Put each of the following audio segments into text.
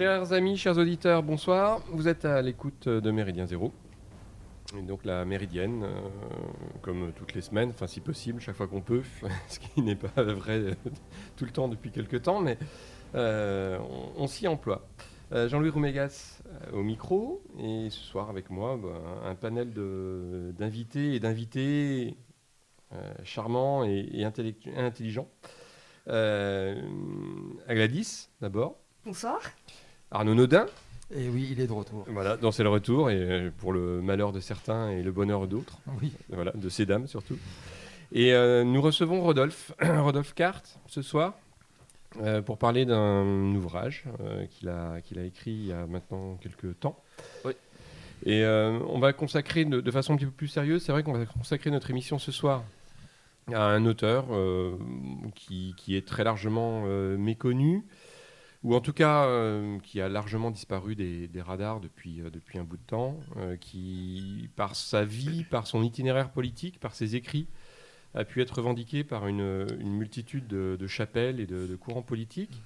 Chers amis, chers auditeurs, bonsoir. Vous êtes à l'écoute de Méridien Zéro. Donc la méridienne, euh, comme toutes les semaines, enfin si possible, chaque fois qu'on peut, ce qui n'est pas vrai tout le temps depuis quelques temps, mais euh, on, s'y emploie. Euh, Jean-Louis Roumégas au micro, et ce soir avec moi, bah, un panel d'invités et d'invités charmants et, et intelligents. Gladys, d'abord. Bonsoir. Arnaud Nodin. Et oui, il est de retour. Voilà, donc c'est le retour, et euh, pour le malheur de certains et le bonheur d'autres. Oui. Voilà, de ces dames surtout. Et euh, nous recevons Rodolphe, Rodolphe Carte, ce soir, euh, pour parler d'un ouvrage qu'il a, qu'il a écrit il y a maintenant quelques temps. Oui. Et on va consacrer, de, de, façon un petit peu plus sérieuse, c'est vrai qu'on va consacrer notre émission ce soir à un auteur qui, qui, est très largement méconnu, ou en tout cas euh, qui a largement disparu des, radars depuis, euh, depuis un bout de temps, euh, qui, par sa vie, par son itinéraire politique, par ses écrits, a pu être revendiqué par une, multitude de, chapelles et de, courants politiques,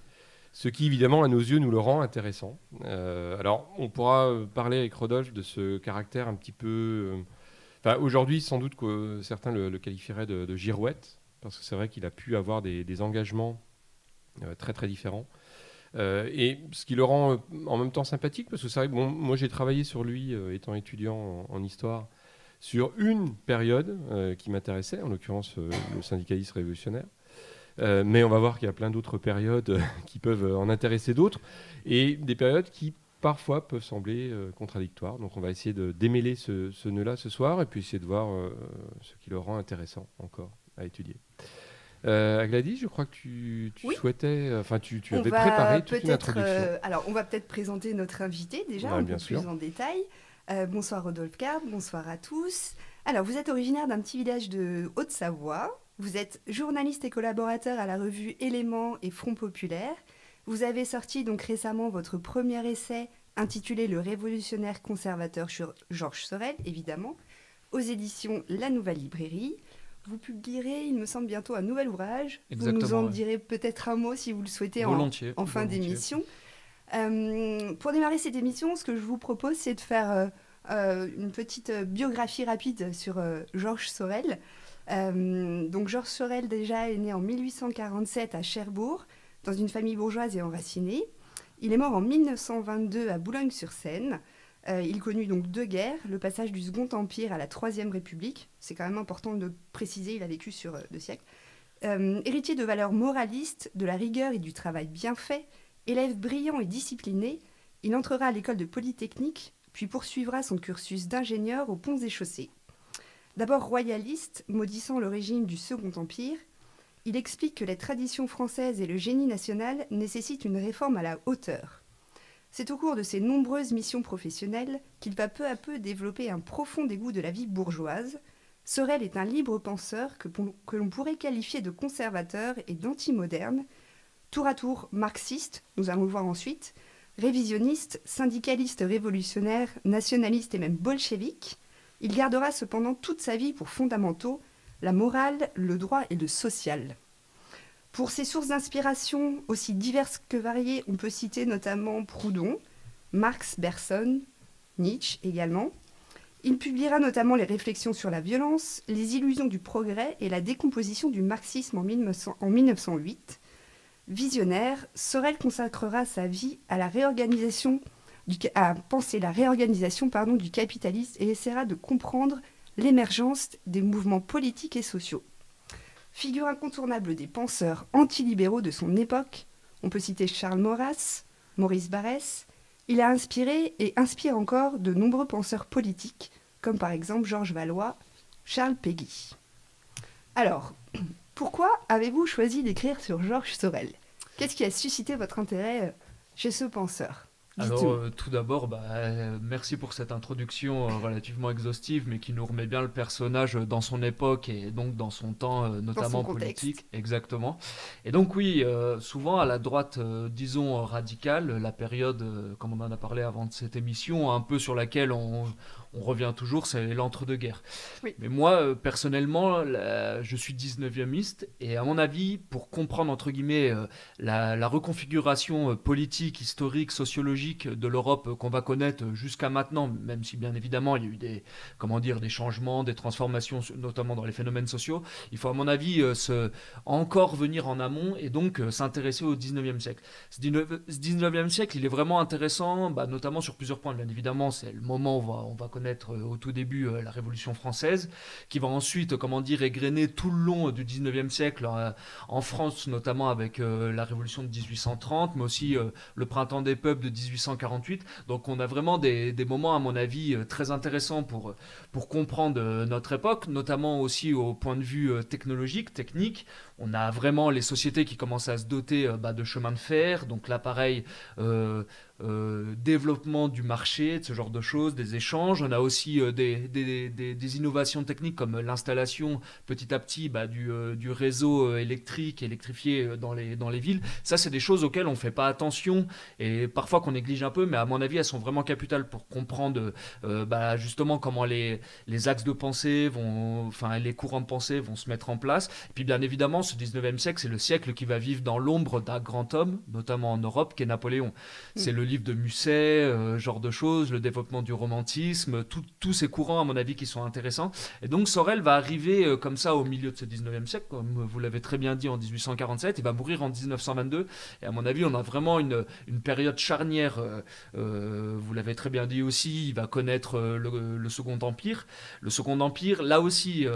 ce qui, évidemment, à nos yeux, nous le rend intéressant. alors, on pourra parler avec Rodolphe de ce caractère un petit peu... Aujourd'hui, sans doute que certains le, qualifieraient de, girouette, parce que c'est vrai qu'il a pu avoir des engagements très, très différents. Euh, et ce qui le rend euh, en même temps sympathique, parce que c'est vrai bon, moi j'ai travaillé sur lui euh, étant étudiant en, histoire sur une période qui m'intéressait, en l'occurrence le syndicalisme révolutionnaire. mais on va voir qu'il y a plein d'autres périodes qui peuvent en intéresser d'autres, et des périodes qui parfois peuvent sembler contradictoires. Donc on va essayer de démêler ce, ce nœud-là ce soir, et puis essayer de voir ce qui le rend intéressant encore à étudier. Euh, Gladys, je crois que tu, souhaitais, euh, enfin tu, avais préparé toute une introduction. Euh, alors, on va peut-être présenter notre invité déjà un peu plus en détail. Euh, bonsoir Rodolphe Card, bonsoir à tous. Alors, vous êtes originaire d'un petit village de Haute-Savoie. Vous êtes journaliste et collaborateur à la revue Éléments et Front Populaire. Vous avez sorti donc récemment votre premier essai intitulé Le révolutionnaire conservateur sur Georges Sorel, évidemment, aux éditions La Nouvelle Librairie. Vous publierez, il me semble, bientôt un nouvel ouvrage. vous nous en direz peut-être un mot si vous le souhaitez en, en, fin d'émission. Euh, pour démarrer cette émission, ce que je vous propose, c'est de faire euh, euh, une petite biographie rapide sur Georges Sorel. donc Georges Sorel déjà est né en 1847 à Cherbourg, dans une famille bourgeoise et enracinée. Il est mort en 1922 à Boulogne-sur-Seine. Euh, il connut donc deux guerres, le passage du Second Empire à la Troisième République. C'est quand même important de préciser, il a vécu sur euh, deux siècles. Euh, héritier de valeurs moralistes, de la rigueur et du travail bien fait, élève brillant et discipliné, il entrera à l'école de Polytechnique, puis poursuivra son cursus d'ingénieur aux ponts et chaussées. D'abord royaliste, maudissant le régime du Second Empire, il explique que les traditions françaises et le génie national nécessitent une réforme à la hauteur. C'est au cours de ses nombreuses missions professionnelles qu'il va peu à peu développer un profond dégoût de la vie bourgeoise. Sorel est un libre penseur que, l'on pourrait qualifier de conservateur et d'anti-moderne, tour à tour marxiste, nous allons le voir ensuite, révisionniste, syndicaliste révolutionnaire, nationaliste et même bolchevique. Il gardera cependant toute sa vie pour fondamentaux la morale, le droit et le social. Pour ses sources d'inspiration aussi diverses que variées, on peut citer notamment Proudhon, Marx, Bergson, Nietzsche également. Il publiera notamment les réflexions sur la violence, les illusions du progrès et la décomposition du marxisme en, 1908. Visionnaire, Sorel consacrera sa vie à la réorganisation à penser la réorganisation du capitalisme et essaiera de comprendre l'émergence des mouvements politiques et sociaux. Figure incontournable des penseurs antilibéraux de son époque, on peut citer Charles Maurras, Maurice Barrès. Il a inspiré et inspire encore de nombreux penseurs politiques, comme par exemple Georges Valois, Charles Péguy. Alors, pourquoi avez-vous choisi d'écrire sur Georges Sorel? Qu'est-ce qui a suscité votre intérêt euh, chez ce penseur? Alors, euh, tout d'abord, bah, euh, merci pour cette introduction euh, relativement exhaustive, mais qui nous remet bien le personnage dans son époque et donc dans son temps, notamment politique. Exactement. Et donc, oui, souvent à la droite, disons, radicale, la période, comme on en a parlé avant de cette émission, un peu sur laquelle on, on revient toujours, c'est l'entre-deux-guerres. Mais moi, euh, personnellement, je suis 19e et à mon avis, pour comprendre, entre guillemets, euh, la, reconfiguration euh, politique, historique, sociologique de l'Europe qu'on va connaître jusqu'à maintenant, même si bien évidemment il y a eu des, comment dire, des changements, des transformations, notamment dans les phénomènes sociaux, il faut à mon avis se, encore venir en amont et donc s'intéresser au 19e siècle. Ce 19e siècle, il est vraiment intéressant, bah, notamment sur plusieurs points. Bien évidemment, c'est le moment où on va, on va connaître au tout début la Révolution française, qui va ensuite, comment dire, égrener tout le long du 19e siècle, euh, en France notamment avec euh, la Révolution de 1830, mais aussi euh, le Printemps des peuples de 1848. Donc on a vraiment des, moments, à mon avis, très intéressants pour, pour comprendre notre époque, notamment aussi au point de vue technologique, technique. On a vraiment les sociétés qui commencent à se doter bah, de chemins de fer, donc l'appareil euh, développement du marché, de ce genre de choses, des échanges. On a aussi euh, des, des, des, innovations techniques comme l'installation petit à petit bah, du, euh, du, réseau électrique électrifié dans les, dans les villes. Ça, c'est des choses auxquelles on ne fait pas attention et parfois qu'on néglige un peu, mais à mon avis, elles sont vraiment capitales pour comprendre bah, justement comment les, les axes de pensée vont, enfin les courants de pensée vont se mettre en place. Et puis bien évidemment, ce 19e siècle, c'est le siècle qui va vivre dans l'ombre d'un grand homme, notamment en Europe, qui est Napoléon. C'est mm. le livre de Musset, euh, genre de choses, le développement du romantisme, tous ces courants, à mon avis, qui sont intéressants. Et donc Sorel va arriver euh, comme ça au milieu de ce 19e siècle, comme vous l'avez très bien dit en 1847, il va mourir en 1922. Et à mon avis, on a vraiment une, une période charnière, euh, vous l'avez très bien dit aussi, il va connaître le, le, Second Empire. Le Second Empire, là aussi,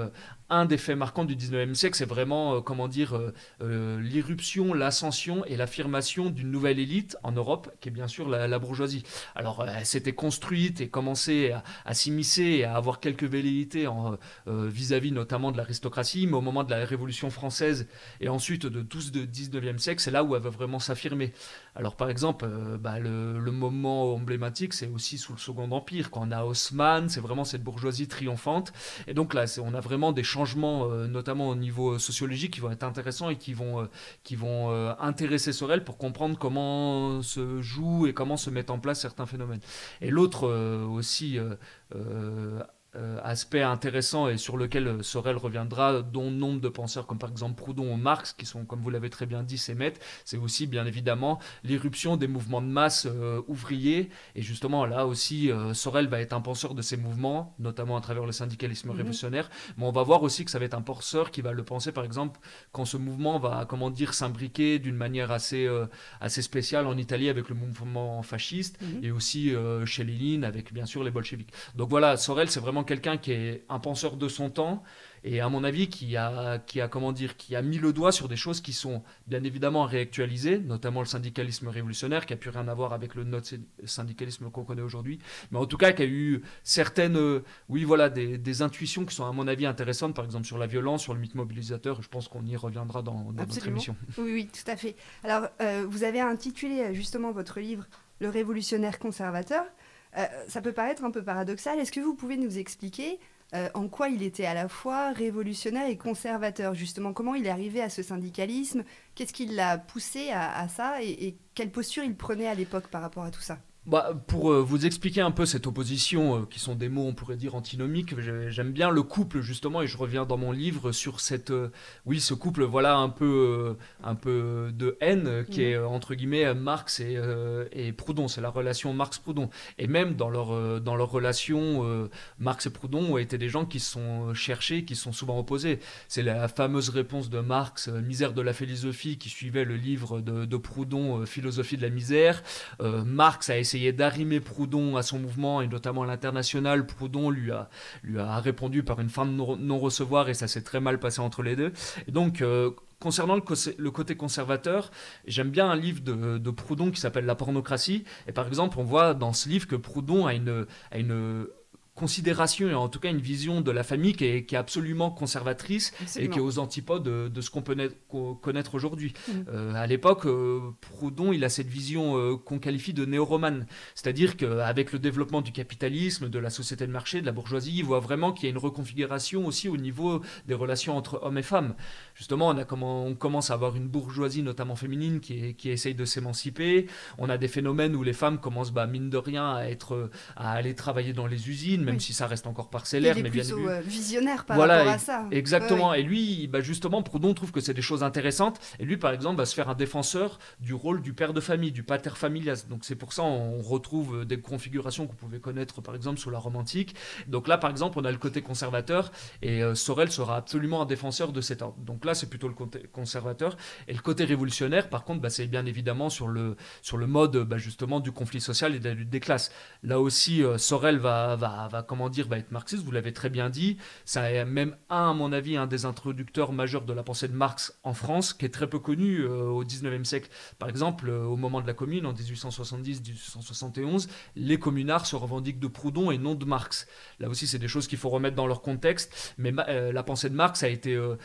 un des faits marquants du 19e siècle, c'est vraiment, euh, comment dire, euh, euh, l'irruption, l'ascension et l'affirmation d'une nouvelle élite en Europe, qui est bien sûr la, bourgeoisie. Alors, elle s'était construite et commençait à, s'immiscer et à avoir quelques velléités vis-à-vis notamment de l'aristocratie, mais au moment de la Révolution française et ensuite de tout ce 19e siècle, c'est là où elle va vraiment s'affirmer. Alors, par exemple, bah, le, moment emblématique, c'est aussi sous le Second Empire, quand on a Haussmann, c'est vraiment cette bourgeoisie triomphante. Et donc là, on a vraiment des changements, euh, notamment au niveau euh, sociologique, qui vont être intéressants et qui vont, euh, intéresser Sorel pour comprendre comment se joue et comment se mettent en place certains phénomènes. Et l'autre aussi euh, aspect intéressant et sur lequel euh, Sorel reviendra, dont nombre de penseurs comme par exemple Proudhon ou Marx, qui sont, comme vous l'avez très bien dit, s'émettent, c'est aussi bien évidemment l'irruption des mouvements de masse euh, ouvriers. Et justement, là aussi, Sorel va être un penseur de ces mouvements, notamment à travers le syndicalisme mhm. révolutionnaire. Mais on va voir aussi que ça va être un penseur qui va le penser, par exemple, quand ce mouvement va, comment dire, s'imbriquer d'une manière assez, assez spéciale en Italie avec le mouvement fasciste mhm. et aussi chez Lénine avec bien sûr les bolcheviks. Donc voilà, Sorel, c'est vraiment quelqu'un qui est un penseur de son temps et à mon avis qui a, qui a comment dire, qui a mis le doigt sur des choses qui sont bien évidemment réactualisées, notamment le syndicalisme révolutionnaire qui a pu rien avoir avec le notre syndicalisme qu'on connaît aujourd'hui, mais en tout cas qui a eu certaines, oui voilà, des, intuitions qui sont à mon avis intéressantes, par exemple sur la violence, sur le mythe mobilisateur. Je pense qu'on y reviendra dans, notre émission. Oui, oui, tout à fait. Alors euh, vous avez intitulé justement votre livre Le révolutionnaire conservateur. Euh, ça peut paraître un peu paradoxal. Est-ce que vous pouvez nous expliquer euh, en quoi il était à la fois révolutionnaire et conservateur, justement Comment il est arrivé à ce syndicalisme? Qu'est-ce qui l'a poussé à, ça? Et, quelle posture il prenait à l'époque par rapport à tout ça? Bah, pour euh, vous expliquer un peu cette opposition, euh, qui sont des mots, on pourrait dire, antinomiques, j'aime bien le couple, justement, et je reviens dans mon livre sur cette, euh, oui, ce couple, voilà, un peu, un peu de haine, qui est, entre guillemets, Marx et, et Proudhon, c'est la relation Marx-Proudhon. Et même dans leur, dans leur relation, Marx et Proudhon été des gens qui se sont cherchés, qui se sont souvent opposés. C'est la fameuse réponse de Marx, Misère de la philosophie, qui suivait le livre de, de Proudhon, Philosophie de la misère. Marx a essayé d'arrimer Proudhon à son mouvement, et notamment à l'international. Proudhon lui a, lui a répondu par une fin de non-recevoir, et ça s'est très mal passé entre les deux. Et donc, euh, concernant le, côté conservateur, j'aime bien un livre de, de Proudhon qui s'appelle La pornocratie. Et par exemple, on voit dans ce livre que Proudhon a une, a une considération et en tout cas une vision de la famille qui est, absolument conservatrice et qui est aux antipodes de, ce qu'on peut connaître aujourd'hui. Mm. Euh, à l'époque, euh, Proudhon, il a cette vision euh, qu'on qualifie de néo-romane, c'est-à-dire qu'avec le développement du capitalisme, de la société de marché, de la bourgeoisie, il voit vraiment qu'il y a une reconfiguration aussi au niveau des relations entre hommes et femmes. Justement, on, a comment, on commence à avoir une bourgeoisie, notamment féminine, qui, qui essaye de s'émanciper. On a des phénomènes où les femmes commencent, bah, mine de rien, à, être, à aller travailler dans les usines, même si ça reste encore parcellaire. Il est mais plutôt bien visionnaire par rapport à ça. Exactement. Et lui, bah justement, Proudhon trouve que c'est des choses intéressantes. Et lui, par exemple, va se faire un défenseur du rôle du père de famille, du pater familias. Donc c'est pour ça on retrouve des configurations qu'on pouvait connaître, par exemple, sous la Rome antique. Donc là, par exemple, on a le côté conservateur et euh, Sorel sera absolument un défenseur de cet ordre. Donc là, c'est plutôt le côté conservateur. Et le côté révolutionnaire, par contre, bah, c'est bien évidemment sur le, sur le mode bah, justement du conflit social et de la lutte des classes. Là aussi, euh, Sorel va, va, va, comment dire, va être marxiste, vous l'avez très bien dit. C'est même un, à mon avis, un des introducteurs majeurs de la pensée de Marx en France, qui est très peu connu euh, au 19e siècle. Par exemple, au moment de la Commune, en 1870-1871, les communards se revendiquent de Proudhon et non de Marx. Là aussi, c'est des choses qu'il faut remettre dans leur contexte, mais euh, la pensée de Marx a été euh,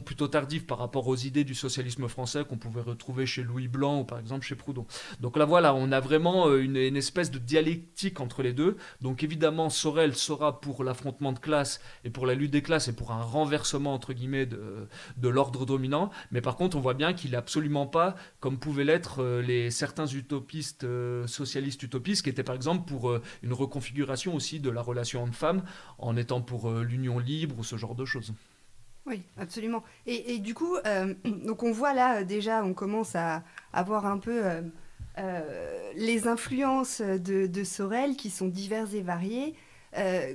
plutôt tardive par rapport aux idées du socialisme français qu'on pouvait retrouver chez Louis Blanc ou par exemple chez Proudhon. Donc là, voilà, on a vraiment euh, une, espèce de dialectique entre les deux. Donc évidemment, Sorel sera pour l'affrontement de classe et pour la lutte des classes et pour un renversement, entre guillemets, de, l'ordre dominant, mais par contre, on voit bien qu'il n'est absolument pas, comme pouvaient l'être les, certains utopistes, socialistes utopistes, qui étaient par exemple pour une reconfiguration aussi de la relation homme-femme, en étant pour euh, l'union libre ou ce genre de choses. Oui, absolument. Et, du coup, euh, donc on voit là déjà, on commence à avoir un peu euh, les influences de, Sorel qui sont diverses et variées.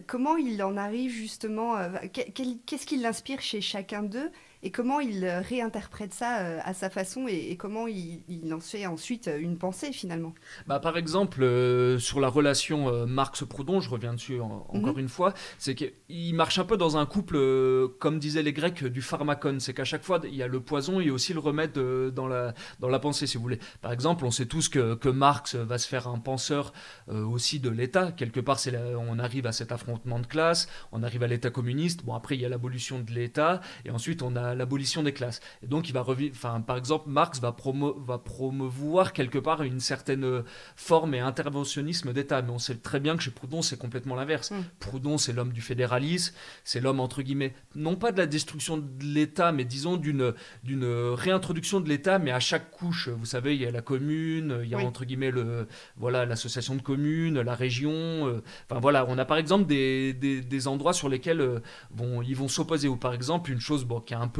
comment il en arrive justement Qu'est-ce qui l'inspire chez chacun d'eux? Et comment il euh, réinterprète ça euh, à sa façon et, comment il, en fait ensuite euh, une pensée finalement? Bah, par exemple, sur la relation Marx-Proudhon, je reviens dessus encore mhm. une fois, c'est qu'il marche un peu dans un couple, comme disaient les Grecs, du pharmacon. C'est qu'à chaque fois, il y a le poison et aussi le remède dans, la, dans la pensée, si vous voulez. Par exemple, on sait tous que, que Marx va se faire un penseur aussi de l'État. Quelque part, c'est on arrive à cet affrontement de classe, on arrive à l'État communiste. Bon, après, il y a l'abolition de l'État et ensuite on a l'abolition des classes. Et donc, il va revivre, enfin, par exemple, Marx va, promo va promouvoir quelque part une certaine euh, forme et interventionnisme d'État. Mais on sait très bien que chez Proudhon, c'est complètement l'inverse. Mm. Proudhon, c'est l'homme du fédéralisme, c'est l'homme, entre guillemets, non pas de la destruction de l'État, mais disons d'une réintroduction de l'État, mais à chaque couche. Vous savez, il y a la commune, il y a, entre guillemets, le, voilà, l'association de communes, la région. Euh, enfin, voilà, on a par exemple des, des, des endroits sur lesquels euh, bon, ils vont s'opposer. Ou par exemple, une chose bon, qui est un peu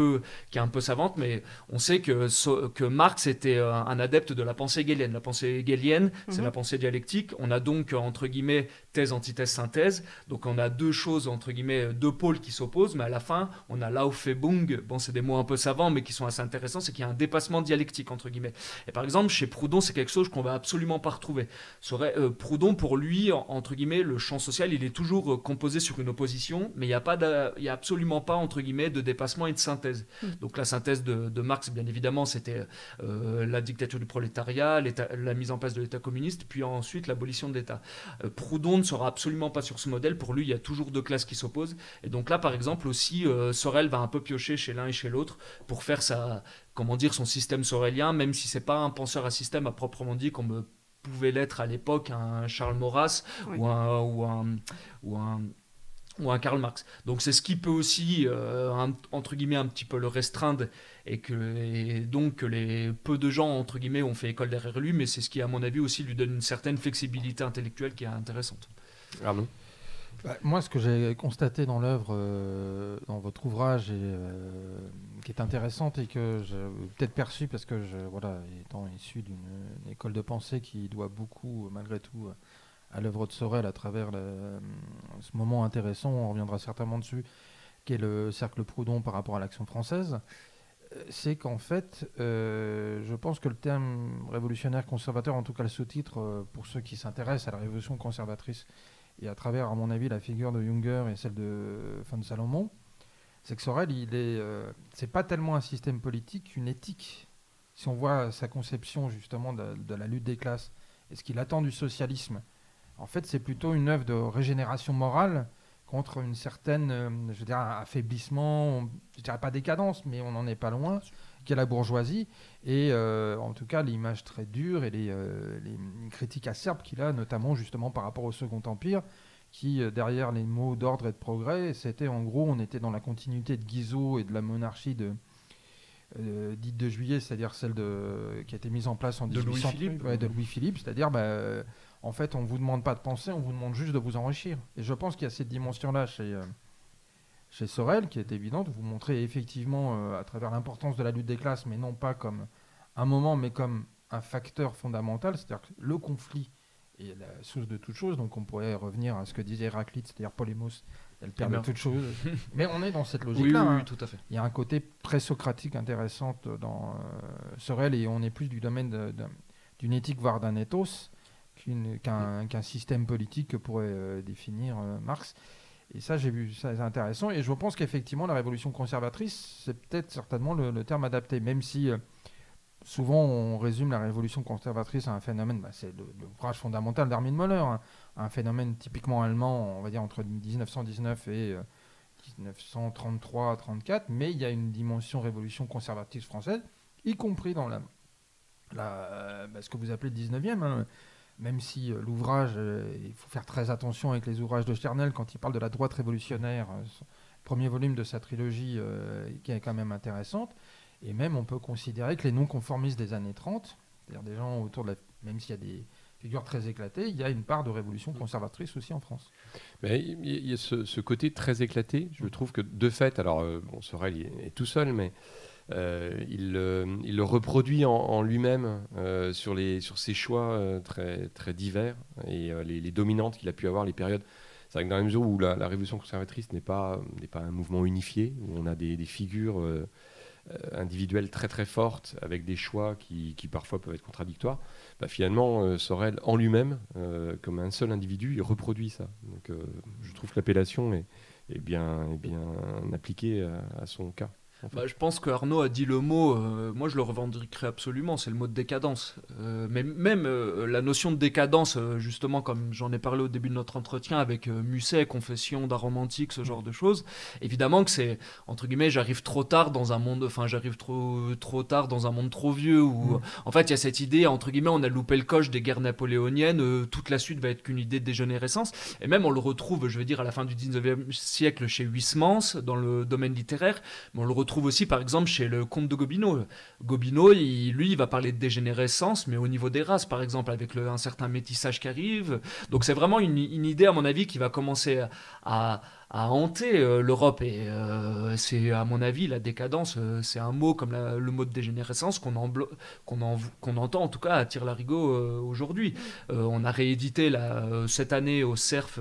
qui est un peu savante, mais on sait que, que Marx était euh, un adepte de la pensée hegelienne. La pensée hegelienne, c'est mhm. la pensée dialectique. On a donc, entre guillemets, thèse, antithèse, synthèse. Donc on a deux choses, entre guillemets, deux pôles qui s'opposent, mais à la fin, on a Laufebung, bon, c'est des mots un peu savants, mais qui sont assez intéressants, c'est qu'il y a un dépassement dialectique, entre guillemets. Et par exemple, chez Proudhon, c'est quelque chose qu'on va absolument pas retrouver. Euh, Proudhon, pour lui, entre guillemets, le champ social, il est toujours euh, composé sur une opposition, mais il n'y a, pas a absolument pas, entre guillemets, de dépassement et de synthèse. Hmm. Donc la synthèse de, Marx, bien évidemment, c'était euh, la dictature du prolétariat, la mise en place de l'État communiste, puis ensuite l'abolition de l'État. Euh, Proudhon ne sera absolument pas sur ce modèle. Pour lui, il y a toujours deux classes qui s'opposent. Et donc là, par exemple, aussi, euh, Sorel va un peu piocher chez l'un et chez l'autre pour faire sa, comment dire, son système sorelien, même si c'est pas un penseur à système à proprement dit, comme pouvait l'être à l'époque un Charles Maurras ou un, ou un, ou un ou un Karl Marx. Donc c'est ce qui peut aussi, euh, entre guillemets, un petit peu le restreindre et que donc que les peu de gens, entre guillemets, ont fait école derrière lui, mais c'est ce qui, à mon avis, aussi lui donne une certaine flexibilité intellectuelle qui est intéressante. Arnaud? Bah, moi, ce que j'ai constaté dans l'œuvre, euh, dans votre ouvrage, et, euh, qui est intéressante et que j'ai peut-être perçu parce que, je, voilà, étant issu d'une école de pensée qui doit beaucoup, malgré tout, à l'œuvre de Sorel à travers ce moment intéressant, on reviendra certainement dessus, qui est le cercle Proudhon par rapport à l'action française, euh, c'est qu'en fait, euh, je pense que le terme révolutionnaire conservateur, en tout cas le sous-titre, euh, pour ceux qui s'intéressent à la révolution conservatrice, et à travers, à mon avis, la figure de Junger et celle de de Salomon, c'est que Sorel, il est, c'est pas tellement un système politique qu'une éthique. Si on voit sa conception justement de la lutte des classes et ce qu'il attend du socialisme, en fait, c'est plutôt une œuvre de régénération morale contre une certaine, euh, je dirais, affaiblissement, je dirais pas décadence, mais on n'en est pas loin, qu'est la bourgeoisie. Et euh, en tout cas, l'image très dure et les, euh, critiques acerbes qu'il a, notamment justement par rapport au Second Empire, qui, derrière les mots d'ordre et de progrès, c'était en gros, on était dans la continuité de Guizot et de la monarchie de, dite de juillet, c'est-à-dire celle de, qui a été mise en place en 1800 de Louis-Philippe, de Louis-Philippe, c'est-à-dire bah, en fait, on ne vous demande pas de penser, on vous demande juste de vous enrichir. Et je pense qu'il y a cette dimension-là chez, euh, chez Sorel qui est évidente. Vous montrez effectivement euh, à travers l'importance de la lutte des classes, mais non pas comme un moment, mais comme un facteur fondamental. C'est-à-dire que le conflit est la source de toute chose. Donc on pourrait revenir à ce que disait Héraclite, c'est-à-dire Polémos, elle perd de toute chose. mais on est dans cette logique-là. Oui, hein. tout à fait. Il y a un côté pré-socratique intéressant dans euh, Sorel et on est plus du domaine d'une éthique, voire d'un ethos qu'un système politique que pourrait euh, définir euh, Marx. Et ça, j'ai vu, ça intéressant. Et je pense qu'effectivement, la révolution conservatrice, c'est peut-être certainement le, terme adapté, même si euh, souvent on résume la révolution conservatrice à un phénomène, bah, c'est l'ouvrage fondamental d'Armin Moller, hein, un phénomène typiquement allemand, on va dire entre 1919 et 1933-34, mais il y a une dimension révolution conservatrice française, y compris dans la, bah, ce que vous appelez le 19e. Hein, même si euh, l'ouvrage, euh, il faut faire très attention avec les ouvrages de Sternel quand il parle de la droite révolutionnaire, euh, premier volume de sa trilogie qui est quand même intéressante. Et même on peut considérer que les non-conformistes des années 30, c'est-à-dire des gens autour de la... Même s'il y a des figures très éclatées, il y a une part de révolution conservatrice aussi en France. Mais il y a ce, côté très éclaté, je trouve que de fait, alors bon, Sorel est tout seul, mais il, il, le reproduit en, lui-même euh, sur, sur ses choix euh, très, très divers et les, dominantes qu'il a pu avoir, les périodes. C'est vrai que dans la mesure où la, révolution conservatrice n'est pas, pas un mouvement unifié, où on a des, figures individuelles très très fortes avec des choix qui, qui parfois peuvent être contradictoires, bah, finalement Sorel en lui-même, comme un seul individu, il reproduit ça. Donc je trouve que l'appellation est, bien, est bien appliquée à son cas. Bah, je pense que Arnaud a dit le mot, euh, moi je le revendiquerai absolument, c'est le mot de décadence. Euh, mais même euh, la notion de décadence, justement, comme j'en ai parlé au début de notre entretien avec Musset, Confession d'un romantique, ce genre de choses, évidemment que c'est, entre guillemets, j'arrive trop tard dans un monde, enfin j'arrive trop, trop tard dans un monde trop vieux, où mm. en fait il y a cette idée, entre guillemets, on a loupé le coche des guerres napoléoniennes, toute la suite va être qu'une idée de dégénérescence. Et même on le retrouve, je veux dire, à la fin du 19e siècle chez Huysmans, dans le domaine littéraire, mais on le retrouve trouve aussi par exemple chez le comte de Gobineau. Gobineau, lui, il va parler de dégénérescence, mais au niveau des races, par exemple, avec un certain métissage qui arrive. Donc c'est vraiment une, idée, à mon avis, qui va commencer à, a hanté euh, l'Europe. Et euh, c'est, à mon avis, la décadence, euh, c'est un mot comme le mot de dégénérescence qu'on, qu'on, qu'on entend en tout cas à Tire-Larigot aujourd'hui. on a réédité cette année au CERF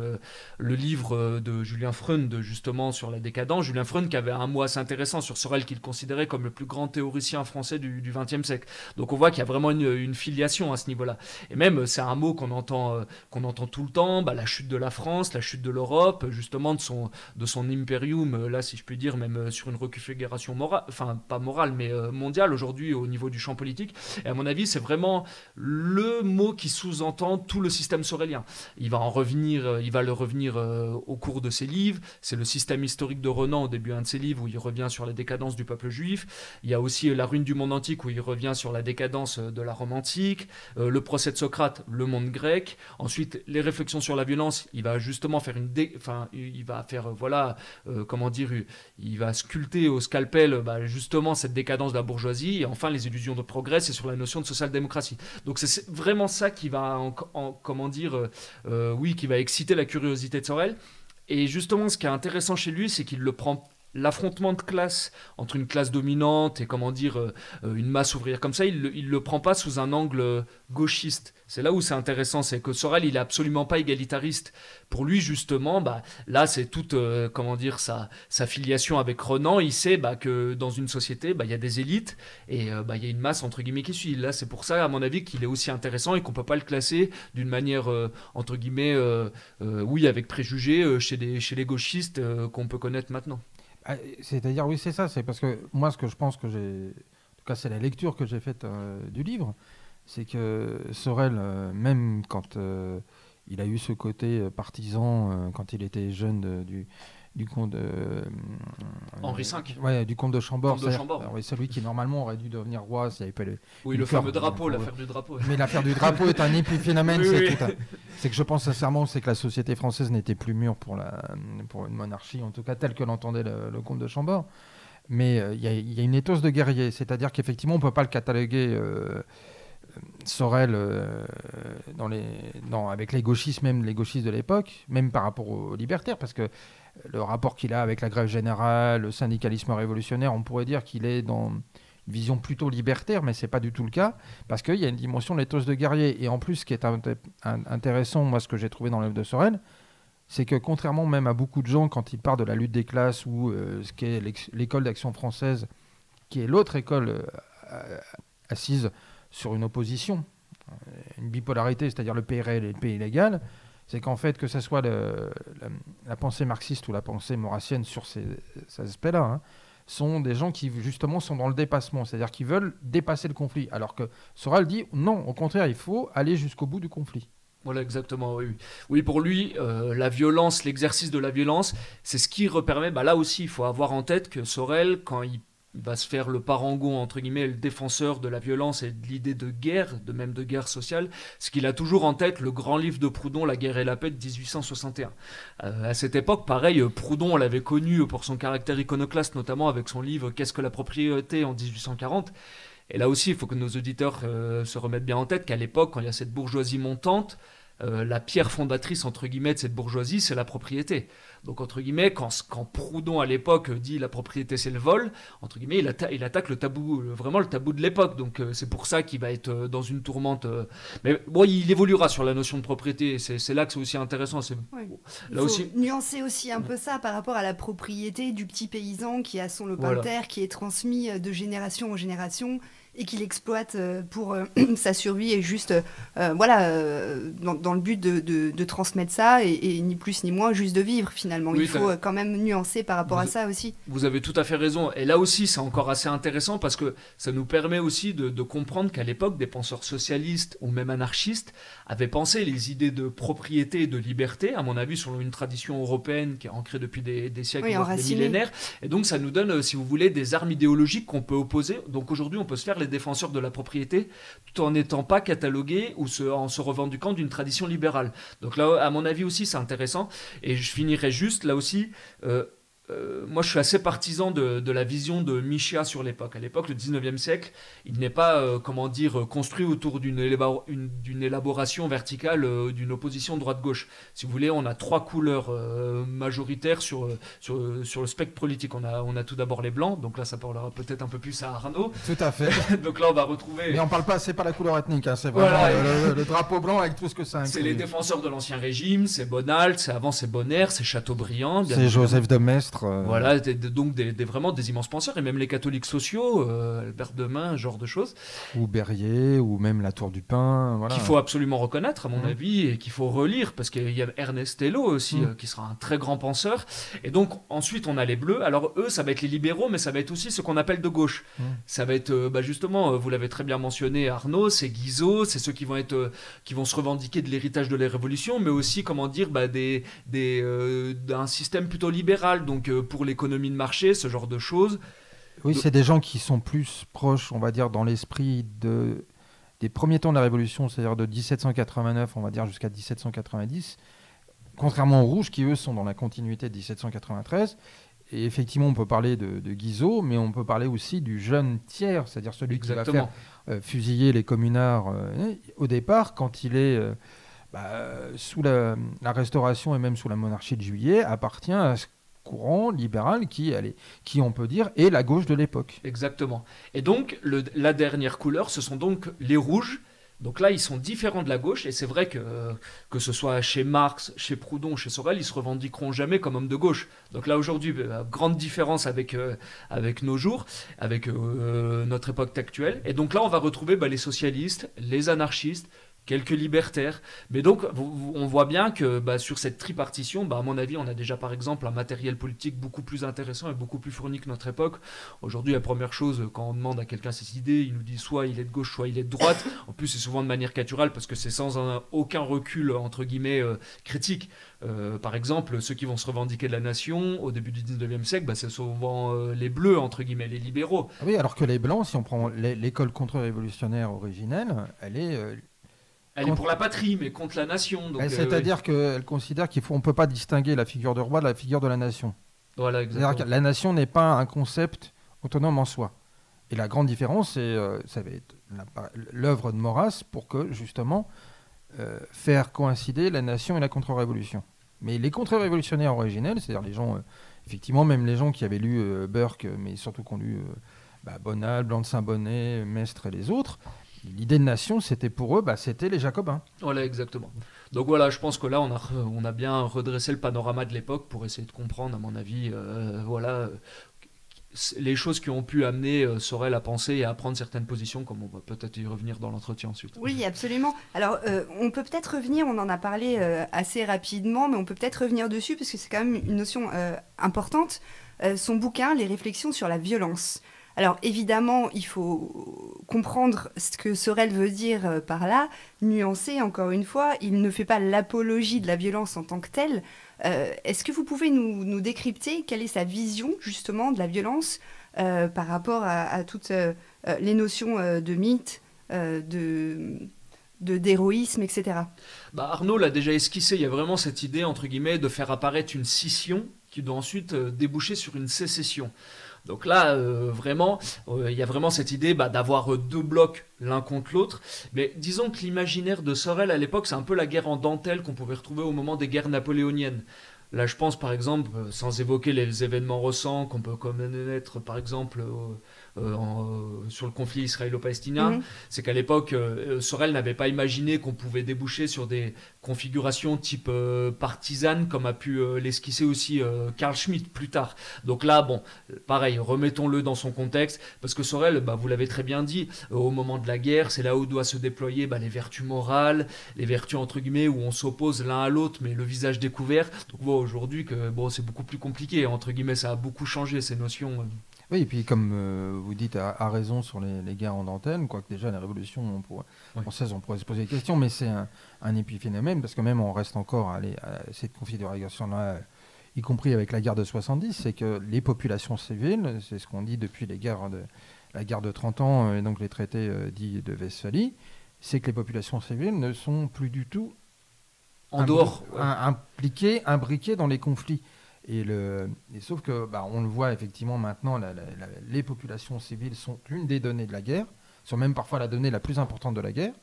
le livre de Julien Freund justement sur la décadence. Julien Freund qui avait un mot assez intéressant sur Sorel qu'il considérait comme le plus grand théoricien français du XXe siècle. Donc on voit qu'il y a vraiment une, filiation à ce niveau-là. Et même c'est un mot qu'on entend, qu'on entend tout le temps, bah, la chute de la France, la chute de l'Europe, justement de son de son imperium, euh, là si je puis dire, même euh, sur une reconfiguration morale, enfin pas morale, mais euh, mondiale aujourd'hui au niveau du champ politique. Et à mon avis, c'est vraiment le mot qui sous-entend tout le système sorélien. Il va en revenir, il va le revenir au cours de ses livres. C'est le système historique de Renan au début d'un de ses livres où il revient sur la décadence du peuple juif. Il y a aussi La ruine du monde antique où il revient sur la décadence de la Rome antique. le procès de Socrate, le monde grec. Ensuite, les réflexions sur la violence. Il va justement faire une, dé... enfin, il va faire, euh, voilà, euh, comment dire, il va sculpter au scalpel bah, justement cette décadence de la bourgeoisie. Et enfin, les illusions de progrès, c'est sur la notion de social-démocratie. Donc c'est vraiment ça qui va, en, comment dire, euh, oui, qui va exciter la curiosité de Sorel. Et justement, ce qui est intéressant chez lui, c'est qu'il le prend l'affrontement de classe entre une classe dominante et comment dire euh, euh, une masse ouvrière comme ça, il ne le prend pas sous un angle gauchiste. C'est là où c'est intéressant, c'est que Sorel, il est absolument pas égalitariste. Pour lui, justement, bah, là, c'est toute, euh, comment dire, sa, filiation avec Renan. Il sait bah, que dans une société, bah, il y a des élites et bah, il y a une masse, entre guillemets, qui suit. Là, c'est pour ça, à mon avis, qu'il est aussi intéressant et qu'on peut pas le classer d'une manière, entre guillemets, oui, avec préjugés chez les gauchistes qu'on peut connaître maintenant. Ah, c'est-à-dire, oui, c'est ça. C'est parce que moi, ce que je pense que j'ai. En tout cas, c'est la lecture que j'ai faite euh, du livre. C'est que Sorel, euh, même quand euh, il a eu ce côté partisan, quand il était jeune du, du comte de euh, Henri V. Ouais, du comte de Chambord. c'est celui qui normalement aurait dû devenir roi s'il n'y avait pas le. Oui, le fameux drapeau, l'affaire du drapeau. Mais l'affaire du drapeau est un épiphénomène. c'est que je pense sincèrement, c'est que la société française n'était plus mûre pour la pour une monarchie, en tout cas telle que l'entendait le, comte de Chambord. Mais euh, il y, a une éthos de guerrier, c'est-à-dire qu'effectivement, on ne peut pas le cataloguer. Euh, Sorel, dans les, avec les gauchistes, même les gauchistes de l'époque, même par rapport aux libertaires, parce que le rapport qu'il a avec la grève générale, le syndicalisme révolutionnaire, on pourrait dire qu'il est dans une vision plutôt libertaire, mais c'est pas du tout le cas, parce qu'il y a une dimension de l'éthos de guerrier. Et en plus, ce qui est intéressant, moi, ce que j'ai trouvé dans l'œuvre de Sorel, c'est que contrairement même à beaucoup de gens, quand ils parlent de la lutte des classes ou euh, ce qu'est l'école d'action française, qui est l'autre école euh, assise sur une opposition, euh, une bipolarité, c'est-à-dire le PRL et le pays légal, c'est qu'en fait, que ce soit la, pensée marxiste ou la pensée maurassienne sur ces, aspects-là, hein, sont des gens qui justement sont dans le dépassement, c'est-à-dire qui veulent dépasser le conflit. Alors que Soral dit non, au contraire, il faut aller jusqu'au bout du conflit. Voilà, exactement. Oui, oui. pour lui, euh, la violence, l'exercice de la violence, c'est ce qui repermet. Bah, là aussi, il faut avoir en tête que Sorel, quand il va se faire le parangon, entre guillemets, le défenseur de la violence et de l'idée de guerre, de même de guerre sociale, c'est qu'il a toujours en tête le grand livre de Proudhon, La guerre et la paix de 1861. Euh, à cette époque, pareil, Proudhon, on l'avait connu pour son caractère iconoclaste, notamment avec son livre Qu'est-ce que la propriété en 1840. Et là aussi, il faut que nos auditeurs euh, se remettent bien en tête qu'à l'époque, quand il y a cette bourgeoisie montante, euh, la pierre fondatrice entre guillemets de cette bourgeoisie, c'est la propriété. Donc entre guillemets, quand, quand Proudhon à l'époque dit la propriété c'est le vol, entre guillemets, il, il attaque le tabou, vraiment le tabou de l'époque. Donc euh, c'est pour ça qu'il va être euh, dans une tourmente. mais bon, il évoluera sur la notion de propriété. C'est là que c'est aussi intéressant. C'est là aussi nuancer aussi un peu ça par rapport à la propriété du petit paysan qui a son lopin de terre qui est transmis de génération en génération et qu'il exploite euh, pour euh, sa survie et juste euh, voilà dans, le but de, transmettre ça et, ni plus ni moins juste de vivre finalement. Il faut quand même nuancer par rapport à ça aussi. Vous avez tout à fait raison et là aussi c'est encore assez intéressant parce que ça nous permet aussi de, comprendre qu'à l'époque des penseurs socialistes ou même anarchistes avaient pensé les idées de propriété et de liberté à mon avis selon une tradition européenne qui est ancrée depuis des, siècles des millénaires et donc ça nous donne si vous voulez des armes idéologiques qu'on peut opposer donc aujourd'hui on peut se faire les défenseurs de la propriété, tout en n'étant pas catalogué ou en se revendiquant d'une tradition libérale. Donc là, à mon avis aussi, c'est intéressant. Et je finirai juste là aussi. Euh, euh, moi, je suis assez partisan de, la vision de Michia sur l'époque. À l'époque, le 19e siècle, il n'est pas, euh, comment dire, construit autour d'une élaboration verticale, euh, d'une opposition droite-gauche. Si vous voulez, on a trois couleurs majoritaires sur, sur, sur, le spectre politique. On a, on a tout d'abord les blancs, donc là, ça parlera peut-être un peu plus à Arnaud. Tout à fait. donc là, on va retrouver. Mais on parle pas, c'est pas la couleur ethnique, hein, c'est vraiment le, drapeau blanc avec tout ce que ça C'est les défenseurs de l'ancien régime, c'est Bonald, c'est avant c'est Bonner, c'est Chateaubriand. C'est Joseph de Maistre. Euh, voilà, donc des, vraiment des immenses penseurs, et même les catholiques sociaux, euh, Albert Demain, genre de choses. Ou Berrier, ou même La Tour du Pin. Qu'il faut absolument reconnaître, à mon mmh. avis, et qu'il faut relire, parce qu'il y a Ernest Hello aussi, mmh. euh, qui sera un très grand penseur. Et donc, ensuite, on a les Bleus. Alors, eux, ça va être les libéraux, mais ça va être aussi ce qu'on appelle de gauche. Mmh. Ça va être, bah, justement, vous l'avez très bien mentionné, Arnaud, c'est Guizot, c'est ceux qui vont, être, qui vont se revendiquer de l'héritage de la Révolution, mais aussi, comment dire, bah, des, des, d'un système plutôt libéral. Donc, pour l'économie de marché, ce genre de choses. Oui, c'est des gens qui sont plus proches, on va dire, dans l'esprit de, des premiers temps de la Révolution, c'est-à-dire de 1789, on va dire, jusqu'à 1790, contrairement aux Rouges, qui eux sont dans la continuité de 1793. Et effectivement, on peut parler de, de Guizot, mais on peut parler aussi du jeune tiers, c'est-à-dire celui qui va faire euh, fusiller les communards euh, au départ, quand il est euh, bah, sous la, la, Restauration et même sous la monarchie de Juillet, appartient à ce courant libéral qui, allez, qui, on peut dire, est la gauche de l'époque. Exactement. Et donc, le, la dernière couleur, ce sont donc les rouges. Donc là, ils sont différents de la gauche, et c'est vrai que que ce soit chez Marx, chez Proudhon, chez Sorel, ils se revendiqueront jamais comme hommes de gauche. Donc là, aujourd'hui, euh, grande différence avec, euh, avec nos jours, avec euh, notre époque actuelle. Et donc là, on va retrouver bah, les socialistes, les anarchistes, quelques libertaires. Mais donc, on voit bien que bah, sur cette tripartition, bah, à mon avis, on a déjà par exemple un matériel politique beaucoup plus intéressant et beaucoup plus fourni que notre époque. Aujourd'hui, la première chose, quand on demande à quelqu'un ses idées, il nous dit soit il est de gauche, soit il est de droite. En plus, c'est souvent de manière caturale parce que c'est sans aucun recul, entre guillemets, euh, critique. Euh, par exemple, ceux qui vont se revendiquer de la nation au début du 19e siècle, bah, c'est souvent euh, les bleus, entre guillemets, les libéraux. Ah oui, alors que les blancs, si on prend l'école contre-révolutionnaire originelle, elle est elle est pour la patrie, mais contre la nation. Euh, c'est-à-dire qu'elle considère qu'il faut, on peut pas distinguer la figure de roi de la figure de la nation. Voilà, exactement. la nation n'est pas un concept autonome en soi. Et la grande différence, c'est euh, ça va être l'œuvre de Maurras pour que justement euh, faire coïncider la nation et la contre-révolution. Mais les contre-révolutionnaires originels, c'est-à-dire les gens, effectivement, même les gens qui avaient lu Burke, mais surtout qui ont lu bah, Bonal, Blanc de Saint-Bonnet, Mestre et les autres, l'idée de nation, c'était pour eux, bah, c'était les Jacobins. Voilà, exactement. Donc voilà, je pense que là, on a, on a bien redressé le panorama de l'époque pour essayer de comprendre, à mon avis, euh, voilà, les choses qui ont pu amener euh, Sorel à penser et à prendre certaines positions, comme on va peut-être y revenir dans l'entretien ensuite. Oui, absolument. Alors, euh, on peut peut-être revenir, on en a parlé assez rapidement, mais on peut peut-être revenir dessus parce que c'est quand même une notion importante. son bouquin, Les réflexions sur la violence. Alors évidemment, il faut comprendre ce que Sorel veut dire euh, par là, nuancer encore une fois, il ne fait pas l'apologie de la violence en tant que telle. Euh, est-ce que vous pouvez nous, décrypter quelle est sa vision justement de la violence euh, par rapport à, toutes les notions de mythe, de d'héroïsme, etc. Bah Arnaud l'a déjà esquissé, il y a vraiment cette idée, entre guillemets, de faire apparaître une scission qui doit ensuite déboucher sur une sécession. Donc là, euh, vraiment, euh, il y a vraiment cette idée bah, d'avoir euh, deux blocs l'un contre l'autre. Mais disons que l'imaginaire de Sorel à l'époque, c'est un peu la guerre en dentelle qu'on pouvait retrouver au moment des guerres napoléoniennes. Là, je pense par exemple, sans évoquer les événements récents qu'on peut connaître, par exemple, euh, euh, sur le conflit israélo-palestinien, mhm. c'est qu'à l'époque, euh, Sorel n'avait pas imaginé qu'on pouvait déboucher sur des configurations type partisane, comme a pu l'esquisser aussi Carl Schmitt plus tard. Donc là, bon, pareil, remettons-le dans son contexte, parce que Sorel, bah, vous l'avez très bien dit, au moment de la guerre, c'est là où doivent se déployer bah, les vertus morales, les vertus entre guillemets où on s'oppose l'un à l'autre, mais le visage découvert. Donc bon, aujourd'hui, que bon, c'est beaucoup plus compliqué entre guillemets, ça a beaucoup changé ces notions. Oui, et puis comme euh, vous dites à, raison sur les, guerres en antenne, quoique déjà la révolution française, on pourrait se poser des questions, mais c'est un, épiphénomène, parce que même on reste encore à, cette configuration-là, y compris avec la guerre de 70, c'est que les populations civiles, c'est ce qu'on dit depuis les guerres de, la guerre de 30 ans et donc les traités euh, dits de Westphalie, c'est que les populations civiles ne sont plus du tout en dehors, impliquées, imbriquées dans les conflits. Et, sauf que, bah, on le voit effectivement maintenant, les populations civiles sont l'une des données de la guerre, sont même parfois la donnée la plus importante de la guerre.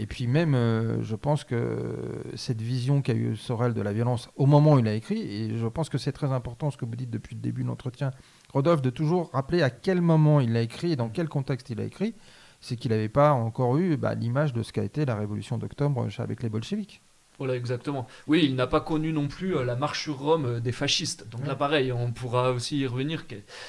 Et puis même, euh, je pense que cette vision qu'a eu Sorel de la violence au moment où il a écrit, et je pense que c'est très important ce que vous dites depuis le début de l'entretien, Rodolphe, de toujours rappeler à quel moment il l'a écrit et dans quel contexte il a écrit, c'est qu'il n'avait pas encore eu bah, l'image de ce qu'a été la révolution d'octobre avec les bolcheviks. Voilà, exactement. Oui, il n'a pas connu non plus euh, la marche sur Rome euh, des fascistes. Donc là, pareil, on pourra aussi y revenir,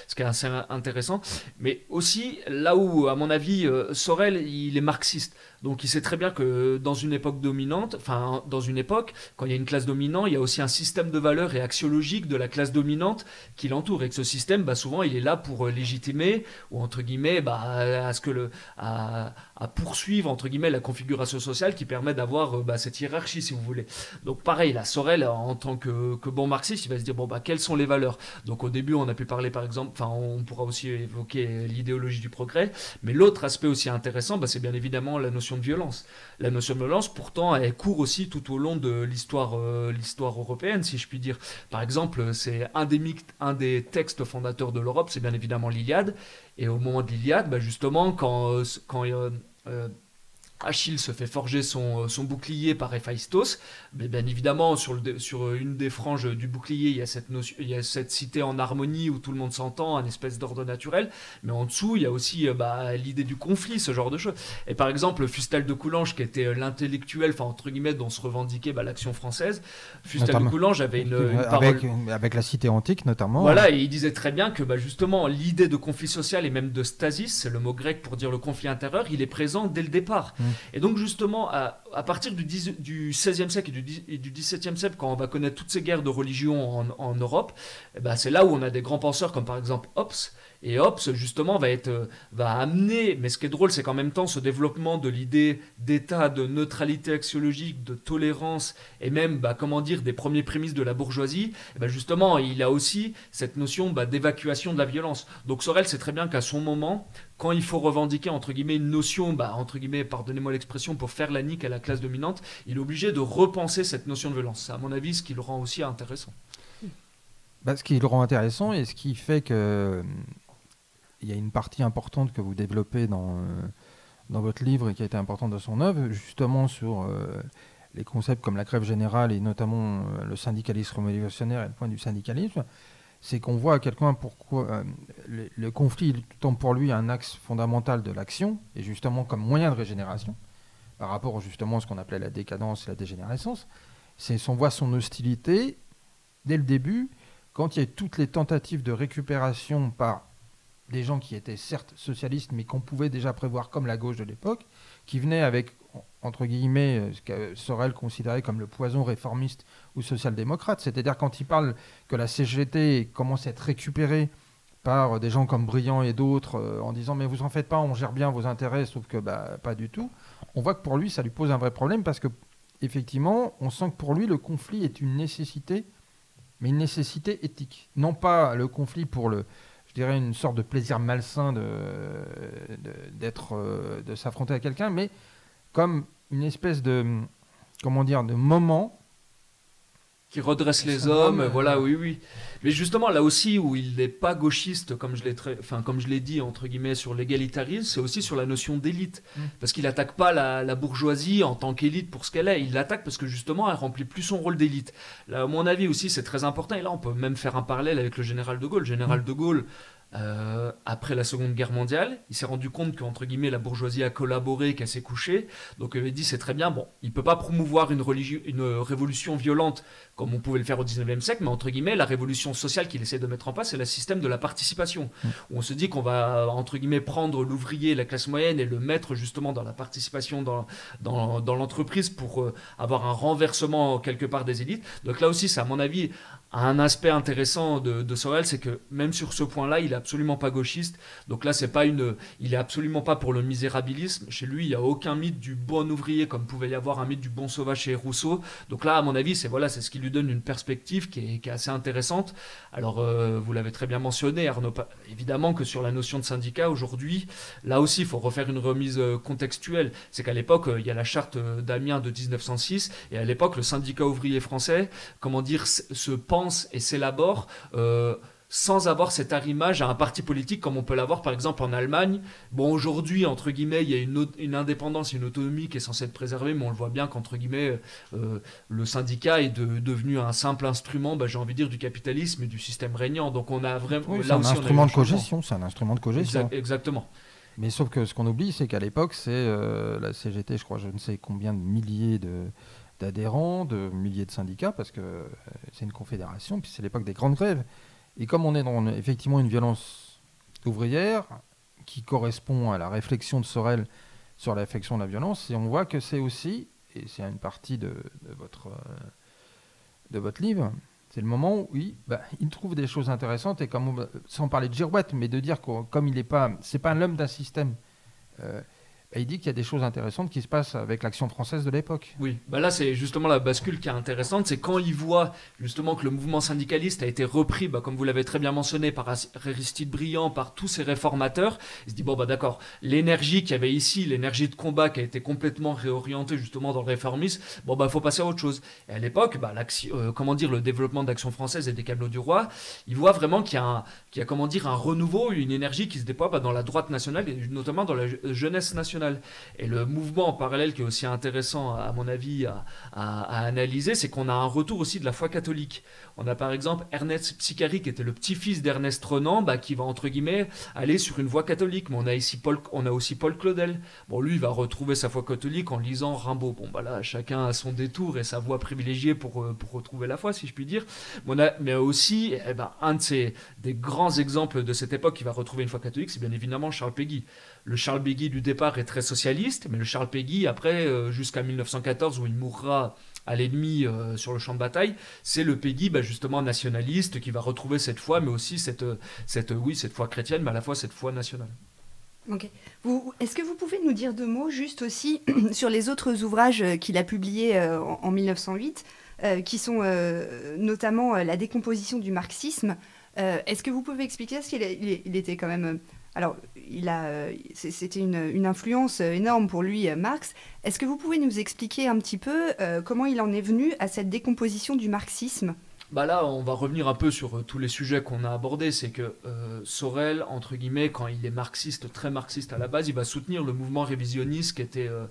ce qui est assez intéressant. Mais aussi, là où, à mon avis, euh, Sorel, il est marxiste. Donc il sait très bien que dans une époque dominante, enfin dans une époque, quand il y a une classe dominante, il y a aussi un système de valeurs et axiologique de la classe dominante qui l'entoure. Et que ce système, bah, souvent, il est là pour euh, légitimer ou entre guillemets, bah, à ce que le, à, poursuivre entre guillemets la configuration sociale qui permet d'avoir euh, bah, cette hiérarchie, si vous voulez. Donc pareil, la Sorel, en tant que, bon marxiste, il va se dire bon bah quelles sont les valeurs? Donc au début, on a pu parler par exemple, enfin on pourra aussi évoquer l'idéologie du progrès, mais l'autre aspect aussi intéressant, bah, c'est bien évidemment la notion de violence. La notion de violence, pourtant, elle court aussi tout au long de l'histoire euh, européenne, si je puis dire. Par exemple, c'est un des, textes fondateurs de l'Europe, c'est bien évidemment l'Iliade. Et au moment de l'Iliade, bah, justement, quand, euh, euh, Achille se fait forger son, son bouclier par Héphaïstos. Mais bien évidemment, sur, le, sur une des franges du bouclier, il y, a cette notion, il y a cette cité en harmonie où tout le monde s'entend, un espèce d'ordre naturel. Mais en dessous, il y a aussi euh, bah, l'idée du conflit, ce genre de choses. Et par exemple, Fustel de Coulanges, qui était euh, l'intellectuel, enfin entre guillemets, dont se revendiquait bah, l'action française, Fustel de Coulanges avait une, avec, Avec la cité antique notamment. Voilà, et il disait très bien que bah, justement, l'idée de conflit social et même de stasis, c'est le mot grec pour dire le conflit intérieur, il est présent dès le départ. Mmh. Et donc justement, à, partir du, du, XVIe siècle et du, XVIIe siècle, quand on va connaître toutes ces guerres de religion en, Europe, eh ben c'est là où on a des grands penseurs comme par exemple Hobbes, et Hobbes, justement, va, être, euh, va amener, mais ce qui est drôle, c'est qu'en même temps, ce développement de l'idée d'état, de neutralité axiologique, de tolérance, et même, bah, comment dire, des premiers prémices de la bourgeoisie, bah, justement, il a aussi cette notion bah, d'évacuation de la violence. Donc Sorel sait très bien qu'à son moment, quand il faut revendiquer, entre guillemets, une notion, bah, entre guillemets, pardonnez-moi l'expression, pour faire la nique à la classe dominante, il est obligé de repenser cette notion de violence. C'est à mon avis ce qui le rend aussi intéressant. Bah, ce qui le rend intéressant et ce qui fait que il y a une partie importante que vous développez dans, dans votre livre et qui a été importante dans son œuvre, justement sur les concepts comme la grève générale et notamment le syndicalisme révolutionnaire et le point du syndicalisme c'est qu'on voit à quel point pourquoi euh, le, conflit est pour lui un axe fondamental de l'action, et justement comme moyen de régénération, par rapport justement à ce qu'on appelait la décadence et la dégénérescence, c'est qu'on voit son hostilité dès le début, quand il y a toutes les tentatives de récupération par des gens qui étaient certes socialistes, mais qu'on pouvait déjà prévoir comme la gauche de l'époque, qui venaient avec entre guillemets, euh, ce que Sorel considérait comme le poison réformiste ou social-démocrate. C'est-à-dire quand il parle que la CGT commence à être récupérée par des gens comme Briand et d'autres euh, en disant mais vous en faites pas, on gère bien vos intérêts, sauf que bah, pas du tout. On voit que pour lui, ça lui pose un vrai problème parce que effectivement, on sent que pour lui, le conflit est une nécessité, mais une nécessité éthique. Non pas le conflit pour le, je dirais, une sorte de plaisir malsain de, d'être, euh, de s'affronter à quelqu'un, mais comme une espèce de, comment dire, de moment qui redresse les hommes, voilà, oui, oui. Mais justement, là aussi, où il n'est pas gauchiste, comme je l'ai, enfin, comme je l'ai dit entre guillemets sur l'égalitarisme, c'est aussi sur la notion d'élite, mm. parce qu'il n'attaque pas la, bourgeoisie en tant qu'élite pour ce qu'elle est. Il l'attaque parce que justement, elle remplit plus son rôle d'élite. Là, à mon avis aussi, c'est très important. Et là, on peut même faire un parallèle avec le général de Gaulle. Le général mm. de Gaulle, euh, après la Seconde Guerre mondiale, il s'est rendu compte qu'entre guillemets la bourgeoisie a collaboré, qu'elle s'est couchée. Donc il avait dit c'est très bien. Bon, il peut pas promouvoir une, une révolution violente comme on pouvait le faire au 19e siècle, mais entre guillemets la révolution sociale qu'il essaie de mettre en place, c'est le système de la participation. Mmh. Où on se dit qu'on va entre guillemets prendre l'ouvrier, la classe moyenne et le mettre justement dans la participation dans, dans, dans l'entreprise pour euh, avoir un renversement quelque part des élites. Donc là aussi, c'est à mon avis un aspect intéressant de, Sorel, c'est que même sur ce point-là, il est absolument pas gauchiste. Donc là, c'est pas une, il est absolument pas pour le misérabilisme. Chez lui, il y a aucun mythe du bon ouvrier comme pouvait y avoir un mythe du bon sauvage chez Rousseau. Donc là, à mon avis, c'est voilà, c'est ce qui lui donne une perspective qui est, qui est assez intéressante. Alors, euh, vous l'avez très bien mentionné, Arnaud. Évidemment que sur la notion de syndicat aujourd'hui, là aussi, il faut refaire une remise euh, contextuelle. C'est qu'à l'époque, euh, il y a la charte d'Amiens de 1906, et à l'époque, le syndicat ouvrier français, comment dire, se pense et s'élabore. Euh, sans avoir cet arrimage à un parti politique comme on peut l'avoir par exemple en Allemagne. Bon, aujourd'hui, entre guillemets, il y a une, une, indépendance, une autonomie qui est censée être préservée, mais on le voit bien qu'entre guillemets, euh, le syndicat est devenu un simple instrument, bah, j'ai envie de dire, du capitalisme et du système régnant. Donc on a vraiment... c'est un, instrument de cogestion, c'est un instrument de cogestion. exactement. Mais sauf que ce qu'on oublie, c'est qu'à l'époque, c'est euh, la CGT, je crois, je ne sais combien de milliers de d'adhérents, de milliers de syndicats, parce que euh, c'est une confédération, puis c'est l'époque des grandes grèves. Et comme on est dans effectivement une violence ouvrière qui correspond à la réflexion de Sorel sur l'affection de la violence, et on voit que c'est aussi, et c'est une partie de, votre, euh, de votre livre, c'est le moment où il, bah, il trouve des choses intéressantes, et comme sans parler de girouette, mais de dire que comme il n'est pas, c'est pas l'homme d'un système. Euh, il dit qu'il y a des choses intéressantes qui se passent avec l'action française de l'époque. Oui, bah là c'est justement la bascule qui est intéressante, c'est quand il voit justement que le mouvement syndicaliste a été repris, bah, comme vous l'avez très bien mentionné, par Aristide Briand, par tous ces réformateurs, il se dit bon bah d'accord, l'énergie qu'il y avait ici, l'énergie de combat qui a été complètement réorientée justement dans le réformisme, bon bah faut passer à autre chose. Et à l'époque, bah, euh, comment dire, le développement d'action française et des câbles du roi, il voit vraiment qu'il y a, un, y a comment dire, un renouveau, une énergie qui se déploie bah, dans la droite nationale et notamment dans la jeunesse nationale. Et le mouvement en parallèle qui est aussi intéressant, à mon avis, à, analyser, c'est qu'on a un retour aussi de la foi catholique. On a par exemple Ernest Psicari, qui était le petit-fils d'Ernest Renan, bah, qui va, entre guillemets, aller sur une voie catholique. Mais on a, aussi Paul Claudel. Bon, lui, il va retrouver sa foi catholique en lisant Rimbaud. Bon, bah chacun a son détour et sa voie privilégiée pour, euh, pour retrouver la foi, si je puis dire. Mais, on a, mais aussi, eh ben, un de ces, des grands exemples de cette époque qui va retrouver une foi catholique, c'est bien évidemment Charles Péguy. Le Charles Péguy du départ est très socialiste, mais le Charles Péguy, après, euh, jusqu'à 1914, où il mourra à l'ennemi euh, sur le champ de bataille, c'est le Péguy bah, justement nationaliste qui va retrouver cette foi, mais aussi cette, cette, oui, cette foi chrétienne, mais à la fois cette foi nationale. Ok. Est-ce que vous pouvez nous dire deux mots juste aussi sur les autres ouvrages qu'il a publiés euh, en, 1908, qui sont notamment la décomposition du marxisme Est-ce que vous pouvez expliquer ce qu'il il était quand même alors, euh, c'était une, influence énorme pour lui, euh, Marx. Est-ce que vous pouvez nous expliquer un petit peu euh, comment il en est venu à cette décomposition du marxisme? Bah là, on va revenir un peu sur euh, tous les sujets qu'on a abordés. C'est que euh, Sorel, entre guillemets, quand il est marxiste, très marxiste à la base, il va soutenir le mouvement révisionniste qui, euh,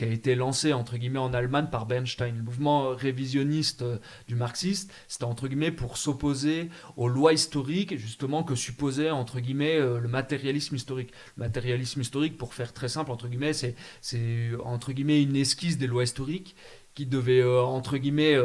a été lancé, entre guillemets, en Allemagne par Bernstein. Le mouvement révisionniste du marxiste, c'était, entre guillemets, pour s'opposer aux lois historiques, justement, que supposait, entre guillemets, le matérialisme historique. Le matérialisme historique, pour faire très simple, entre guillemets, c'est, c'est entre guillemets, une esquisse des lois historiques qui devait, entre guillemets,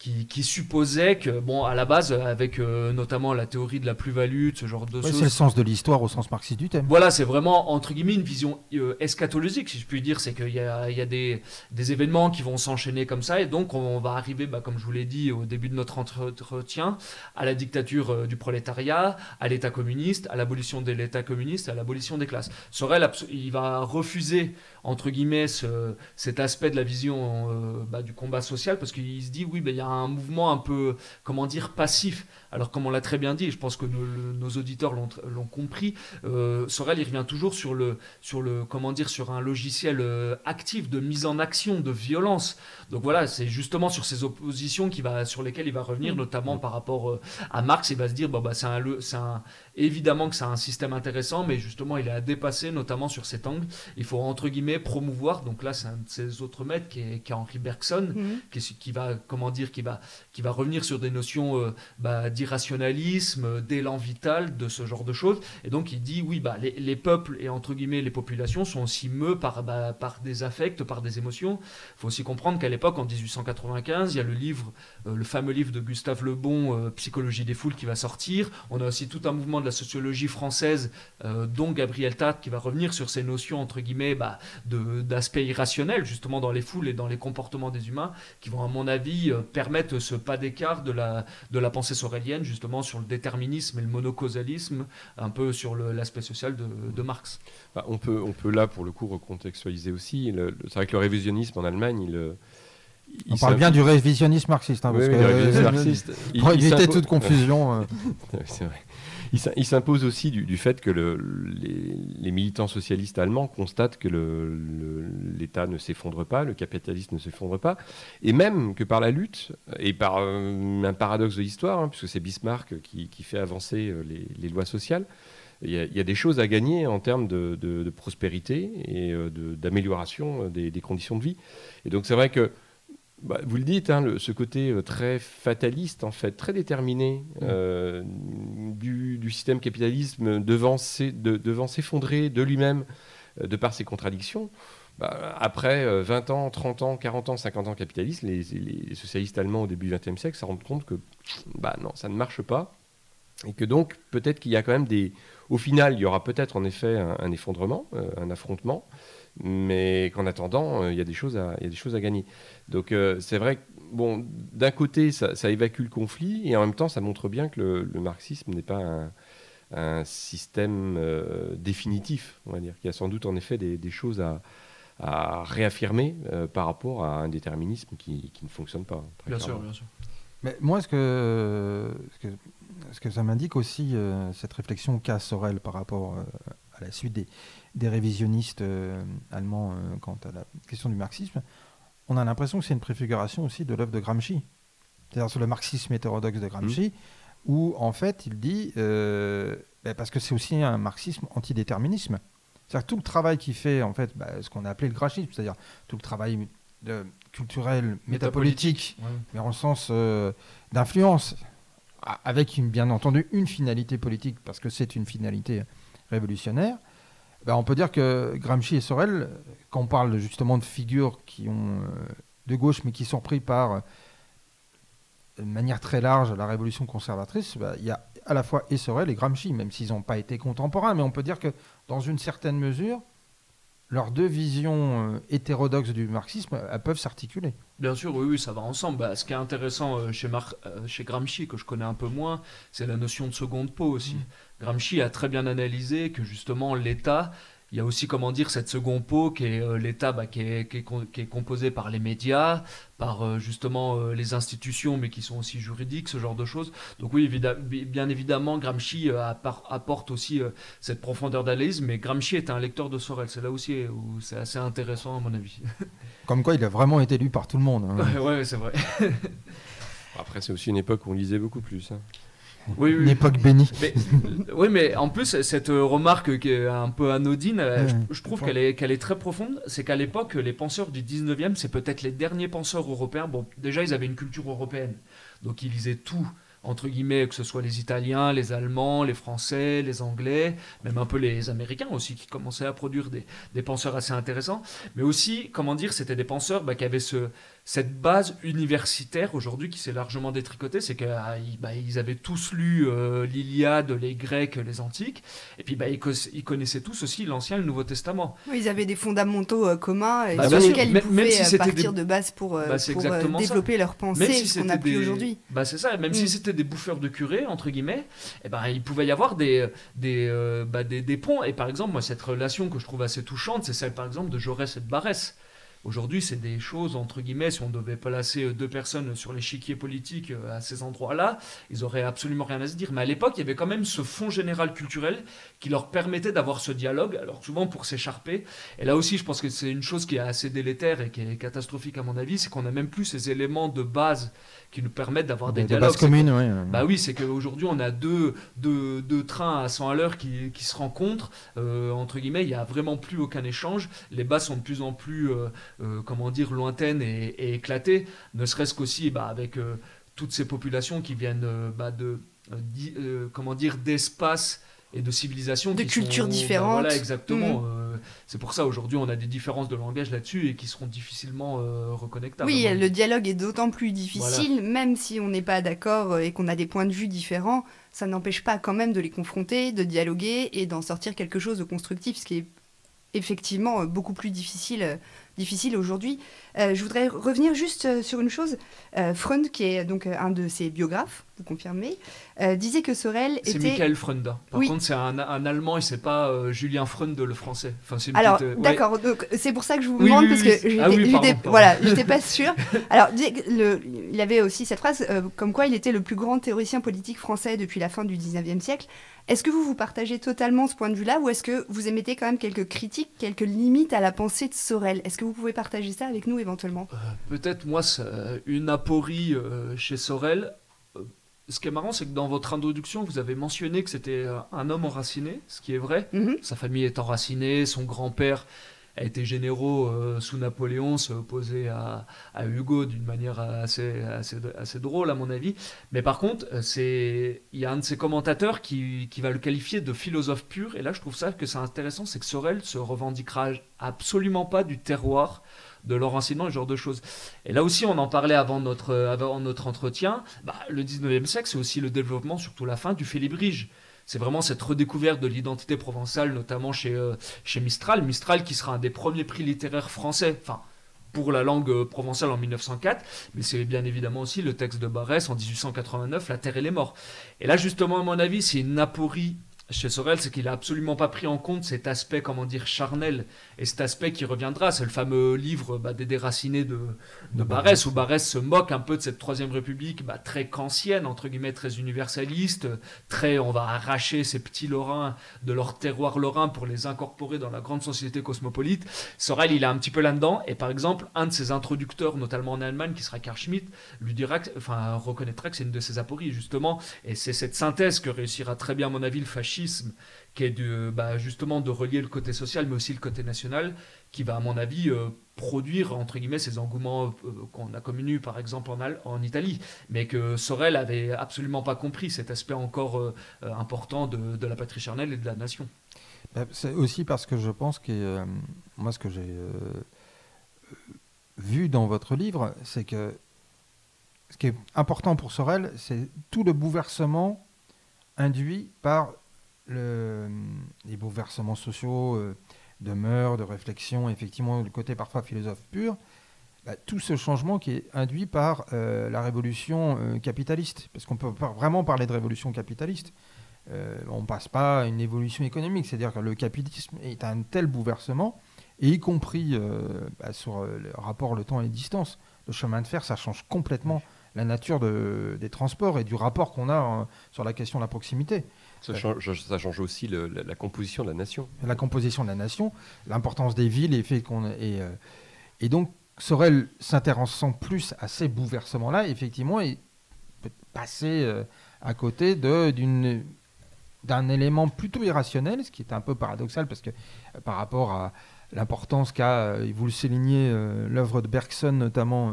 qui, supposait que, bon, à la base, avec euh, notamment la théorie de la plus-value, ce genre de choses. C'est le sens de l'histoire au sens marxiste du thème. Voilà, c'est vraiment, entre guillemets, une vision euh, eschatologique, si je puis dire. C'est qu'il y a, il y a des, des, événements qui vont s'enchaîner comme ça, et donc on va arriver, bah, comme je vous l'ai dit au début de notre entretien, à la dictature euh, du prolétariat, à l'État communiste, à l'abolition de l'État communiste, à l'abolition des classes. Sorel, il va refuser, entre guillemets, ce, cet aspect de la vision bah, du combat social, parce qu'il se dit, oui, ben, il y a un mouvement un peu, comment dire, passif. Alors, comme on l'a très bien dit, et je pense que nos, auditeurs l'ont compris, euh, Sorel, il revient toujours sur le, sur le, comment dire, sur un logiciel euh, actif de mise en action, de violence. Donc voilà, c'est justement sur ces oppositions qui va, sur lesquelles il va revenir, mm. notamment par rapport euh, à Marx. Il va se dire, bon, bah, c'est un, un, évidemment que c'est un système intéressant, mais justement, il est à dépasser, notamment sur cet angle. Il faut, entre guillemets, promouvoir. Donc là, c'est un de ses autres maîtres qui est, qui est Henri Bergson, mm. qui, qui, va, comment dire, qui va, qui va revenir sur des notions euh, bah, d'irrationalisme, d'élan vital, de ce genre de choses. Et donc, il dit, oui, bah, les, les peuples et, entre guillemets, les populations sont aussi meus par, bah, par des affects, par des émotions. Il faut aussi comprendre qu'à l'époque, en 1895, il y a le livre, euh, le fameux livre de Gustave Le Bon, euh, Psychologie des foules, qui va sortir. On a aussi tout un mouvement de la sociologie française, dont Gabriel Tat, qui va revenir sur ces notions, entre guillemets, bah, d'aspect irrationnel, justement, dans les foules et dans les comportements des humains, qui vont, à mon avis, permettre ce pas d'écart de la, de la pensée sorélienne, justement, sur le déterminisme et le monocausalisme, un peu sur l'aspect social de, de Marx. Bah, on, peut, on peut là, pour le coup, recontextualiser aussi. C'est vrai que le révisionnisme en Allemagne, il on parle bien du révisionnisme marxiste, hein, parce que, marxiste. pour éviter toute confusion. Euh. C'est vrai. Il s'impose aussi du, fait que le, les, militants socialistes allemands constatent que l'État ne s'effondre pas, le capitalisme ne s'effondre pas, et même que par la lutte, et par euh, un paradoxe de l'histoire, hein, puisque c'est Bismarck qui, fait avancer euh, les, lois sociales, il y, a, des choses à gagner en termes de, prospérité et d'amélioration des, des, conditions de vie. Et donc c'est vrai que bah, vous le dites, hein, ce côté euh, très fataliste, en fait, très déterminé mm. euh, du, système capitalisme devant s'effondrer de, lui-même euh, de par ses contradictions. Bah, après 20 ans, 30 ans, 40 ans, 50 ans capitalistes, les, socialistes allemands au début du XXe siècle se rendent compte que bah, non, ça ne marche pas. Et que donc, peut-être qu'il y a quand même des. Au final, il y aura peut-être en effet un, effondrement, un affrontement mais qu'en attendant, euh, il y, a des choses à, y a des choses à gagner. Donc euh, c'est vrai que, bon, d'un côté, ça, évacue le conflit, et en même temps, ça montre bien que le, marxisme n'est pas un, système euh, définitif, on va dire, qu'il y a sans doute en effet des, choses à, réaffirmer par rapport à un déterminisme qui, ne fonctionne pas. bien sûr, bien sûr. Mais moi, ce que, ce que, ce que ça m'indique aussi, cette réflexion qu'a Sorel par rapport à la suite des, des révisionnistes euh, allemands euh, quant à la question du marxisme, on a l'impression que c'est une préfiguration aussi de l'œuvre de Gramsci. C'est-à-dire sur le marxisme hétérodoxe de Gramsci, mmh. où en fait il dit, euh, ben, parce que c'est aussi un marxisme antidéterminisme. C'est-à-dire tout le travail qu'il fait, en fait, ben, ce qu'on a appelé le gramscisme, c'est-à-dire tout le travail culturel, métapolitique, mais en sens d'influence, avec une, bien entendu une finalité politique, parce que c'est une finalité révolutionnaire, ben, on peut dire que Gramsci et Sorel, quand on parle justement de figures qui ont euh, de gauche mais qui sont pris par euh, de manière très large la révolution conservatrice, ben, il y a à la fois et Sorel et Gramsci, même s'ils n'ont pas été contemporains, mais on peut dire que dans une certaine mesure, leurs deux visions euh, hétérodoxes du marxisme peuvent s'articuler. Bien sûr, oui, oui, ça va ensemble. Bah, ce qui est intéressant euh, chez, euh, chez Gramsci, que je connais un peu moins, c'est la notion de seconde peau aussi. Mm. Gramsci a très bien analysé que justement l'État il y a aussi, comment dire, cette seconde peau qui est euh, l'État bah, qui, est, qui, qui, est, composé par les médias, par euh, justement euh, les institutions, mais qui sont aussi juridiques, ce genre de choses. Donc oui, bien évidemment, Gramsci apporte aussi cette profondeur d'analyse, mais Gramsci est un lecteur de Sorel. C'est là aussi où c'est assez intéressant à mon avis. Comme quoi, il a vraiment été lu par tout le monde. Hein. Ouais, ouais c'est vrai. Après, c'est aussi une époque où on lisait beaucoup plus. Hein. Oui, Une époque bénie. oui, mais en plus, cette remarque qui est un peu anodine, je, trouve qu'elle est, qu'elle est très profonde. C'est qu'à l'époque, les penseurs du 19e, c'est peut-être les derniers penseurs européens. Bon, déjà, ils avaient une culture européenne. Donc, ils lisaient tout entre guillemets, que ce soit les Italiens, les Allemands, les Français, les Anglais, même un peu les Américains aussi, qui commençaient à produire des, des penseurs assez intéressants. Mais aussi, comment dire, c'était des penseurs bah, qui avaient ce, cette base universitaire aujourd'hui qui s'est largement détricotée, c'est qu'ils ah, bah, avaient tous lu euh, l'Iliade, les Grecs, les Antiques, et puis bah, ils, connaissaient tous aussi l'Ancien et le Nouveau Testament. Oui, ils avaient des fondamentaux euh, communs et bah, sur lesquels ils pouvaient euh, partir de base pour, développer leur pensée, ce qu'on a plus aujourd'hui. Bah, c'est ça, même si mm. c'était des bouffeurs de curés, entre guillemets, et eh ben, il pouvait y avoir des, des, des, des, ponts. Et par exemple, moi, cette relation que je trouve assez touchante, c'est celle par exemple de Jaurès et de Barès. Aujourd'hui, c'est des choses, entre guillemets, si on devait placer euh, deux personnes sur l'échiquier politique euh, à ces endroits-là, ils auraient absolument rien à se dire. Mais à l'époque, il y avait quand même ce fond général culturel qui leur permettait d'avoir ce dialogue, alors souvent pour s'écharper. Et là aussi, je pense que c'est une chose qui est assez délétère et qui est catastrophique à mon avis, c'est qu'on n'a même plus ces éléments de base qui nous permettent d'avoir des, dialogues. communes, oui. Bah oui, c'est qu'aujourd'hui, on a deux, deux, deux, trains à 100 à l'heure qui, qui, se rencontrent. Euh, entre guillemets, il n'y a vraiment plus aucun échange. Les bases sont de plus en plus, euh, euh, comment dire, lointaines et, éclatées. Ne serait-ce qu'aussi bah, avec toutes ces populations qui viennent bah, de, comment dire, d'espaces et de civilisations de cultures bah, différentes. voilà, exactement. Mm. Euh, c'est pour ça aujourd'hui on a des différences de langage là-dessus et qui seront difficilement euh, reconnectables. Oui, le dialogue est d'autant plus difficile, même si on n'est pas d'accord et qu'on a des points de vue différents, ça n'empêche pas quand même de les confronter, de dialoguer et d'en sortir quelque chose de constructif, ce qui est effectivement beaucoup plus difficile difficile aujourd'hui. Euh, je voudrais revenir juste euh, sur une chose. Euh, Freund, qui est donc un de ses biographes, vous confirmez, disait que Sorel était... C'est Michael Freund. Par contre, c'est un, Allemand et c'est pas Julien Freund le français. Enfin, Alors, d'accord, donc c'est pour ça que je vous demande, parce que j'étais ah voilà, pas sûre. Alors, le, il avait aussi cette phrase, comme quoi il était le plus grand théoricien politique français depuis la fin du 19e siècle. Est-ce que vous vous partagez totalement ce point de vue-là ou est-ce que vous émettez quand même quelques critiques, quelques limites à la pensée de Sorel? Est-ce que vous pouvez partager ça avec nous éventuellement? Euh, Peut-être moi, une aporie euh, chez Sorel. Euh, ce qui est marrant, c'est que dans votre introduction, vous avez mentionné que c'était un homme enraciné, ce qui est vrai. Mhm. Sa famille est enracinée, son grand-père été généraux euh, sous Napoléon, s'est opposé à, Hugo d'une manière assez, assez, drôle à mon avis. Mais par contre, euh, il y a un de ses commentateurs qui, qui, va le qualifier de philosophe pur. Et là, je trouve ça que c'est intéressant, c'est que Sorel se revendiquera absolument pas du terroir de leur enseignement, ce genre de choses. Et là aussi, on en parlait avant notre, avant notre entretien, bah, le 19e siècle, c'est aussi le développement, surtout la fin, du félibrige c'est vraiment cette redécouverte de l'identité provençale, notamment chez, euh, chez Mistral. Mistral qui sera un des premiers prix littéraires français, enfin pour la langue euh, provençale en 1904, mais c'est bien évidemment aussi le texte de Barès en 1889, La Terre et les Morts. Et là, justement, à mon avis, c'est une aporie chez Sorel, c'est qu'il a absolument pas pris en compte cet aspect, comment dire, charnel, et cet aspect qui reviendra. C'est le fameux livre bah, des déracinés de, de Barès, où Barès se moque un peu de cette Troisième République, bah, très kantienne, entre guillemets, très universaliste, très on va arracher ces petits Lorrains de leur terroir lorrain pour les incorporer dans la grande société cosmopolite. Sorel, il est un petit peu là-dedans, et par exemple, un de ses introducteurs, notamment en Allemagne, qui sera Karl Schmitt, lui dira, enfin, reconnaîtra que c'est une de ses apories, justement, et c'est cette synthèse que réussira très bien, à mon avis, le fascisme qui est bah, justement de relier le côté social mais aussi le côté national, qui va à mon avis euh, produire entre guillemets ces engouements euh, qu'on a connus par exemple en, en, Italie, mais que Sorel avait absolument pas compris cet aspect encore euh, important de, la patrie charnelle et de la nation. Bah, c'est aussi parce que je pense que moi ce que j'ai vu dans votre livre, c'est que ce qui est important pour Sorel, c'est tout le bouleversement induit par le, les bouleversements sociaux euh, de mœurs, de réflexion, effectivement, le côté parfois philosophe pur, bah, tout ce changement qui est induit par euh, la révolution euh, capitaliste. Parce qu'on peut pas vraiment parler de révolution capitaliste. on ne passe pas à une évolution économique. C'est-à-dire que le capitalisme est un tel bouleversement, et y compris bah, sur le rapport le temps et les distances. Le chemin de fer, ça change complètement la nature de, des transports et du rapport qu'on a sur la question de la proximité. Ça change, ça change aussi la, composition de la nation. La composition de la nation, l'importance des villes et fait qu'on et, euh, et donc Sorel s'intéressant plus à ces bouleversements-là, effectivement, et passer euh, à côté d'une d'un élément plutôt irrationnel, ce qui est un peu paradoxal parce que euh, par rapport à l'importance qu'a, vous le soulignez, l'œuvre de Bergson notamment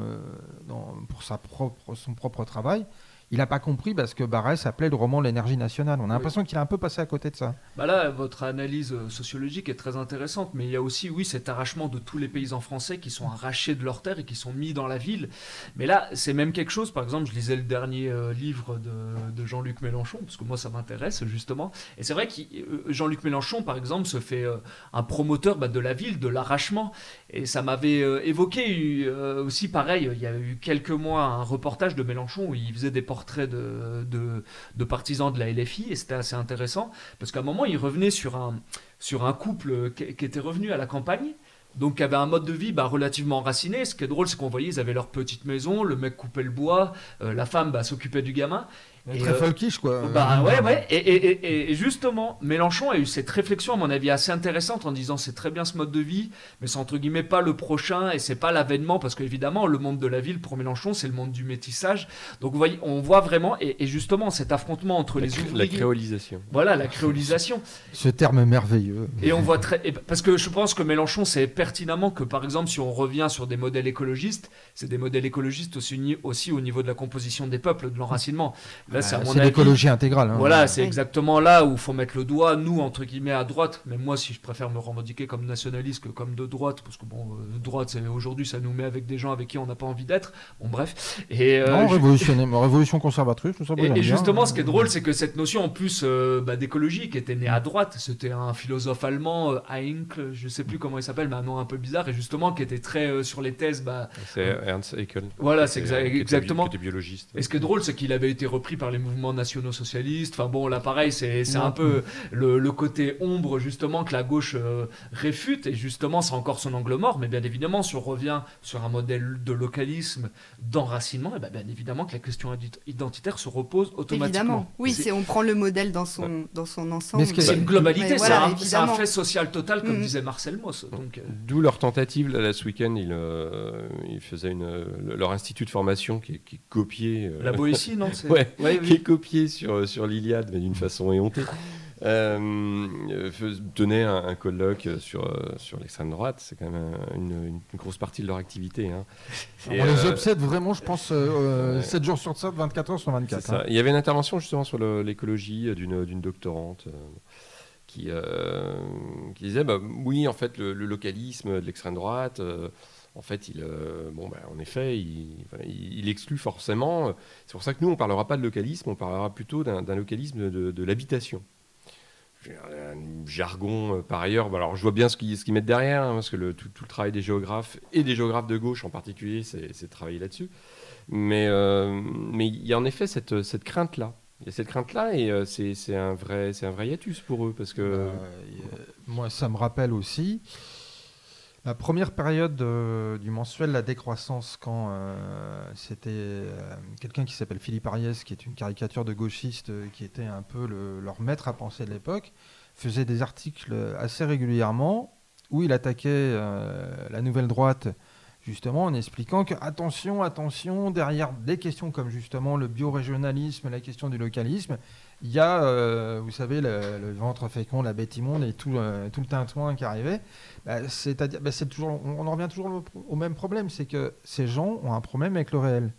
pour sa propre, son propre travail, il n'a pas compris parce que Barès appelait le roman l'énergie nationale. On a l'impression qu'il a un peu passé à côté de ça. Bah là, votre analyse euh, sociologique est très intéressante, mais il y a aussi, oui, cet arrachement de tous les paysans français qui sont arrachés de leurs terres et qui sont mis dans la ville. Mais là, c'est même quelque chose, par exemple, je lisais le dernier euh, livre de, Jean-Luc Mélenchon, parce que moi, ça m'intéresse, justement. Et c'est vrai que euh, Jean-Luc Mélenchon, par exemple, se fait un promoteur bah, de la ville, de l'arrachement. Et ça m'avait évoqué aussi, pareil, il y a eu quelques mois, un reportage de Mélenchon où il faisait des de, de, partisans de la LFI et c'était assez intéressant parce qu'à un moment il revenait sur un, sur un couple qui, était revenu à la campagne donc avait un mode de vie bah, relativement enraciné. Ce qui est drôle, c'est qu'on voyait, ils avaient leur petite maison, le mec coupait le bois, euh, la femme bah, s'occupait du gamin. Et très euh, folkish, quoi. Bah ouais, ouais. Et, et, et, justement, Mélenchon a eu cette réflexion, à mon avis, assez intéressante en disant c'est très bien ce mode de vie, mais c'est entre guillemets pas le prochain et c'est pas l'avènement, parce qu'évidemment, le monde de la ville pour Mélenchon, c'est le monde du métissage. Donc vous voyez, on voit vraiment, et, justement, cet affrontement entre les ouvriers. La créolisation. Voilà, la créolisation. ce terme merveilleux. Et on voit très. Parce que je pense que Mélenchon sait pertinemment que, par exemple, si on revient sur des modèles écologistes, c'est des modèles écologistes aussi, aussi au niveau de la composition des peuples, de l'enracinement. C'est l'écologie intégrale. Hein. Voilà, c'est exactement là où il faut mettre le doigt, nous, entre guillemets, à droite. Mais moi, si je préfère me revendiquer comme nationaliste que comme de droite, parce que bon, euh, droite, c'est aujourd'hui, ça nous met avec des gens avec qui on n'a pas envie d'être. Bon, bref. Et, euh, non, révolution conservatrice, tout ça. Et, et justement, ce qui est drôle, c'est que cette notion, en plus euh, bah, d'écologie, qui était née à droite, c'était un philosophe allemand, Heinkel, je sais plus comment il s'appelle, mais un nom un peu bizarre, et justement, qui était très sur les thèses. Bah, c'est Ernst Haeckel. Voilà, c'est exactement. Qui était biologiste. Et ce qui est drôle, c'est qu'il avait été repris par les mouvements nationaux socialistes. Enfin bon, là pareil, c'est un peu le, côté ombre justement que la gauche euh, réfute et justement c'est encore son angle mort. Mais bien évidemment, si on revient sur un modèle de localisme, d'enracinement, et eh ben, bien évidemment que la question identitaire se repose automatiquement. Évidemment, oui, c'est on prend le modèle dans son, dans son ensemble. C'est une globalité, c'est un, fait social total comme mm. disait Marcel Moss. Euh. D'où leur tentative là, ce week-end, ils, euh, ils faisaient une, leur institut de formation qui, qui copiait. La Boétie, non ouais, ouais, qui copié sur, sur l'Iliade, mais d'une façon éhontée. Euh, tenait un, colloque sur, sur l'extrême droite. C'est quand même une, grosse partie de leur activité. Hein. on les euh, obsède vraiment, je pense, 7 euh, jours sur 7, 24 heures sur 24. Hein. Il y avait une intervention justement sur l'écologie d'une doctorante. Qui, qui, disait bah, oui en fait le, le localisme de l'extrême droite en fait, il, euh, bon, bah, en effet, il, exclut forcément. C'est pour ça que nous, on ne parlera pas de localisme, on parlera plutôt d'un localisme de, l'habitation. Un jargon, euh, par ailleurs, bah, alors je vois bien ce qu'ils mettent derrière, hein, parce que tout, le travail des géographes, et des géographes de gauche en particulier, c'est de travailler là-dessus. Mais, euh, mais il y a en effet cette, cette crainte-là. Il y a cette crainte-là et c'est un, vrai, un vrai hiatus pour eux. Parce que... Bah, moi, ça me rappelle aussi la première période du mensuel La Décroissance, quand euh, c'était euh, quelqu'un qui s'appelle Philippe Ariès, qui est une caricature de gauchiste, euh, qui était un peu leur maître à penser de l'époque, faisait des articles assez régulièrement où il attaquait la nouvelle droite justement en expliquant que attention, attention, derrière des questions comme justement le biorégionalisme, la question du localisme, il y a, euh, vous savez, le, ventre fécond, la bête immonde et tout, euh, tout le tintouin qui arrivait. Bah, c'est-à-dire, bah, toujours, on, en revient toujours au, même problème, c'est que ces gens ont un problème avec le réel.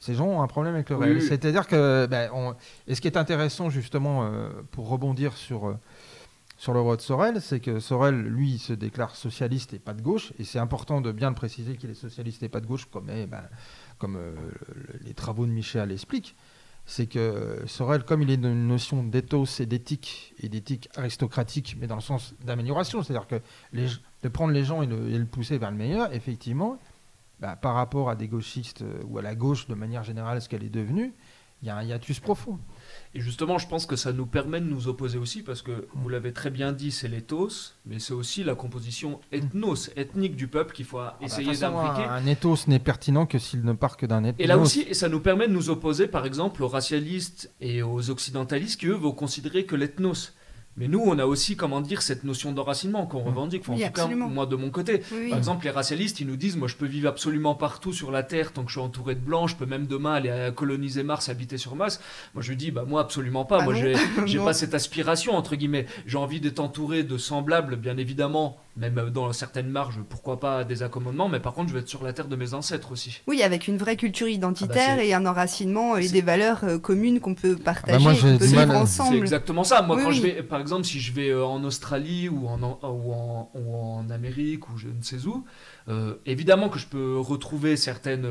Ces gens ont un problème avec le réel. C'est-à-dire que, bah, et ce qui est intéressant justement euh, pour rebondir sur sur le roi de Sorel, c'est que Sorel, lui, se déclare socialiste et pas de gauche, et c'est important de bien le préciser qu'il est socialiste et pas de gauche, comme, eh ben, comme les travaux de Michel l'expliquent c'est que Sorel, comme il est d'une notion d'éthos et d'éthique, et d'éthique aristocratique, mais dans le sens d'amélioration, c'est-à-dire que de prendre les gens et, le, pousser vers le meilleur, effectivement, bah, par rapport à des gauchistes euh, ou à la gauche de manière générale, ce qu'elle est devenue, il y a un hiatus profond. Et justement, je pense que ça nous permet de nous opposer aussi, parce que vous l'avez très bien dit, c'est l'éthos, mais c'est aussi la composition ethnos, ethnique du peuple qu'il faut ah bah, essayer d'impliquer. Un, ethos n'est pertinent que s'il ne part que d'un ethnos. Et là aussi, ça nous permet de nous opposer, par exemple, aux racialistes et aux occidentalistes qui, eux, vont considérer que l'ethnos Mais nous, on a aussi, comment dire, cette notion d'enracinement qu'on revendique. en tout cas, moi, de mon côté. Par exemple, les racialistes, ils nous disent, moi, je peux vivre absolument partout sur la Terre tant que je suis entouré de blancs. Je peux même demain aller coloniser Mars, habiter sur Mars. Moi, je lui dis, bah, moi, absolument pas. Ah moi, j'ai pas cette aspiration, entre guillemets. J'ai envie d'être entouré de semblables, bien évidemment, même dans certaines marges, pourquoi pas des accommodements, mais par contre, je vais être sur la terre de mes ancêtres aussi. Oui, avec une vraie culture identitaire ah bah, et un enracinement et des valeurs euh, communes qu'on peut ah bah, partager, qu'on peut vivre ensemble. C'est exactement ça. Moi, quand je vais, par exemple, si je vais euh, en Australie ou en, ou en, ou en Amérique ou je ne sais où, euh, évidemment que je peux retrouver certaines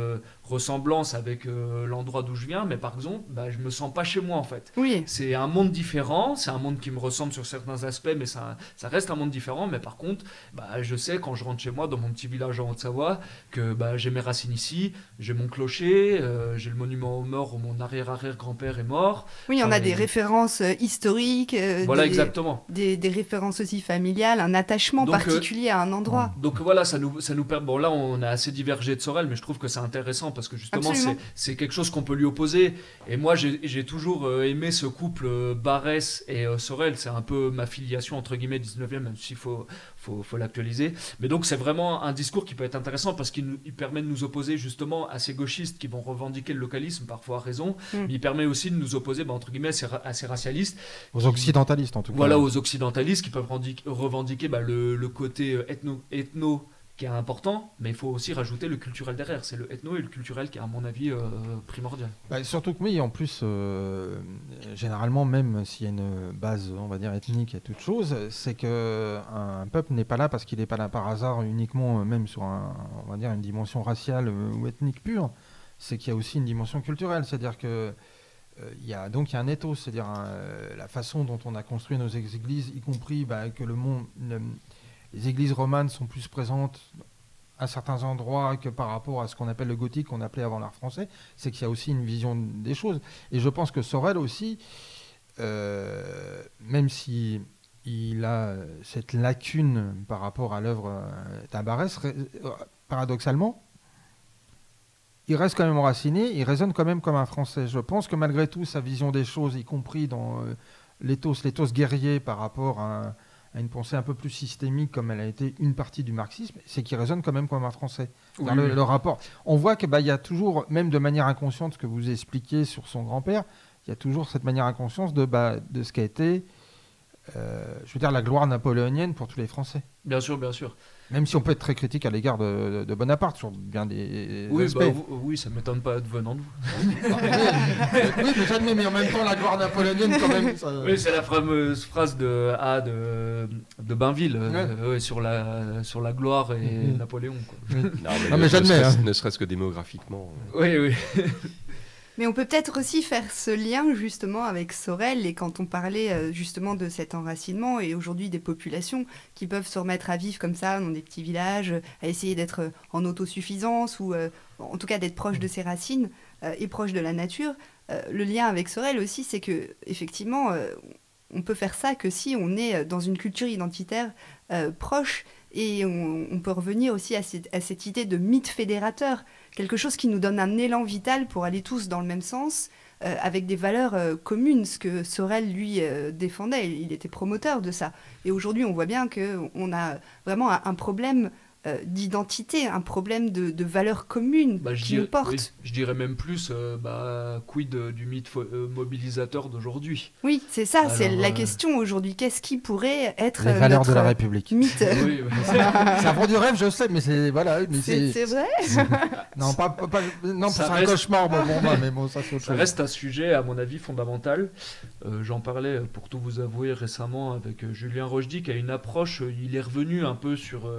euh, ressemblances avec euh, l'endroit d'où je viens, mais par exemple, bah, je me sens pas chez moi en fait. Oui. C'est un monde différent, c'est un monde qui me ressemble sur certains aspects, mais ça, ça reste un monde différent. Mais par contre, bah, je sais quand je rentre chez moi, dans mon petit village en Haute-Savoie, que bah, j'ai mes racines ici, j'ai mon clocher, j'ai le monument aux morts où mon arrière-arrière-grand-père est mort. Oui, on a des références historiques. voilà, des, exactement. Des, des, références aussi familiales, un attachement particulier à un endroit. Donc voilà, ça nous, ça nous Bon, là, on a assez divergé de Sorel, mais je trouve que c'est intéressant parce que justement, c'est quelque chose qu'on peut lui opposer. Et moi, j'ai toujours euh, aimé ce couple euh, Barès et euh, Sorel. C'est un peu ma filiation, entre guillemets, 19e, même s'il faut, faut, faut l'actualiser. Mais donc, c'est vraiment un discours qui peut être intéressant parce qu'il permet de nous opposer justement à ces gauchistes qui vont revendiquer le localisme, parfois à raison. Mm. Mais il permet aussi de nous opposer, bah, entre guillemets, à ces, racialistes. Aux occidentalistes, en tout cas. Voilà, aux occidentalistes qui peuvent revendiquer bah, le, le, côté ethno, ethno qui est important, mais il faut aussi rajouter le culturel derrière. C'est le ethno et le culturel qui est, à mon avis, euh, primordial. Bah, surtout que oui, en plus, euh, généralement, même s'il y a une base, on va dire, ethnique et toute chose, c'est que un peuple n'est pas là parce qu'il n'est pas là par hasard uniquement, euh, même sur un, on va dire, une dimension raciale ou ethnique pure. C'est qu'il y a aussi une dimension culturelle. C'est-à-dire que il y a donc il y a un ethos, c'est-à-dire la façon dont on a construit nos églises, y compris bah, que le monde, les églises romanes sont plus présentes à certains endroits que par rapport à ce qu'on appelle le gothique, qu'on appelait avant l'art français, c'est qu'il y a aussi une vision des choses. Et je pense que Sorel aussi, euh, même si il a cette lacune par rapport à l'œuvre euh, Tabarès, euh, paradoxalement, il reste quand même enraciné, il résonne quand même comme un Français. Je pense que malgré tout, sa vision des choses, y compris dans l'éthos, l'éthos guerrier par rapport à à une pensée un peu plus systémique, comme elle a été une partie du marxisme, c'est qu'il résonne quand même comme un français. le, rapport. On voit qu'il bah, y a toujours, même de manière inconsciente, ce que vous expliquez sur son grand-père, il y a toujours cette manière inconsciente de, bah, de ce qu'a été, euh, je veux dire, la gloire napoléonienne pour tous les Français. Bien sûr, bien sûr. Même si on peut être très critique à l'égard de, Bonaparte sur bien des oui, aspects. Bah, oui, ça m'étonne pas de venant de vous. oui, mais j'admets, mais en même temps, la gloire napoléonienne, quand même. Oui, c'est la fameuse phrase de A de, de Bainville euh, sur, la, sur la gloire et mm-hmm. Napoléon. Quoi. Non, mais, j'admets. Hein. Ne serait-ce que démographiquement. Oui, oui. Mais on peut peut-être aussi faire ce lien justement avec Sorel et quand on parlait euh, justement de cet enracinement et aujourd'hui des populations qui peuvent se remettre à vivre comme ça dans des petits villages, à essayer d'être en autosuffisance ou euh, en tout cas d'être proche de ses racines euh, et proche de la nature. le lien avec Sorel aussi, c'est que effectivement, on peut faire ça que si on est dans une culture identitaire proche et on, peut revenir aussi à cette idée de mythe fédérateur quelque chose qui nous donne un élan vital pour aller tous dans le même sens, euh, avec des valeurs euh, communes, ce que Sorel, lui, euh, défendait. Il était promoteur de ça. Et aujourd'hui, on voit bien qu'on a vraiment un problème euh, d'identité, un problème de, de valeurs communes bah, qui nous porte. je dirais même plus, euh, bah, quid du mythe euh, mobilisateur d'aujourd'hui? Oui, c'est ça, c'est la question aujourd'hui. Qu'est-ce qui pourrait être les valeurs de la République mythe? Oui, Ça prend du rêve, je sais, mais c'est voilà. C'est vrai? non, pas, pas, non, c'est un cauchemar, bon, bon, mais bon, ça, ça reste un sujet, à mon avis, fondamental. J'en parlais, pour tout vous avouer, récemment avec Julien Rochdy, qui a une approche. il est revenu un peu sur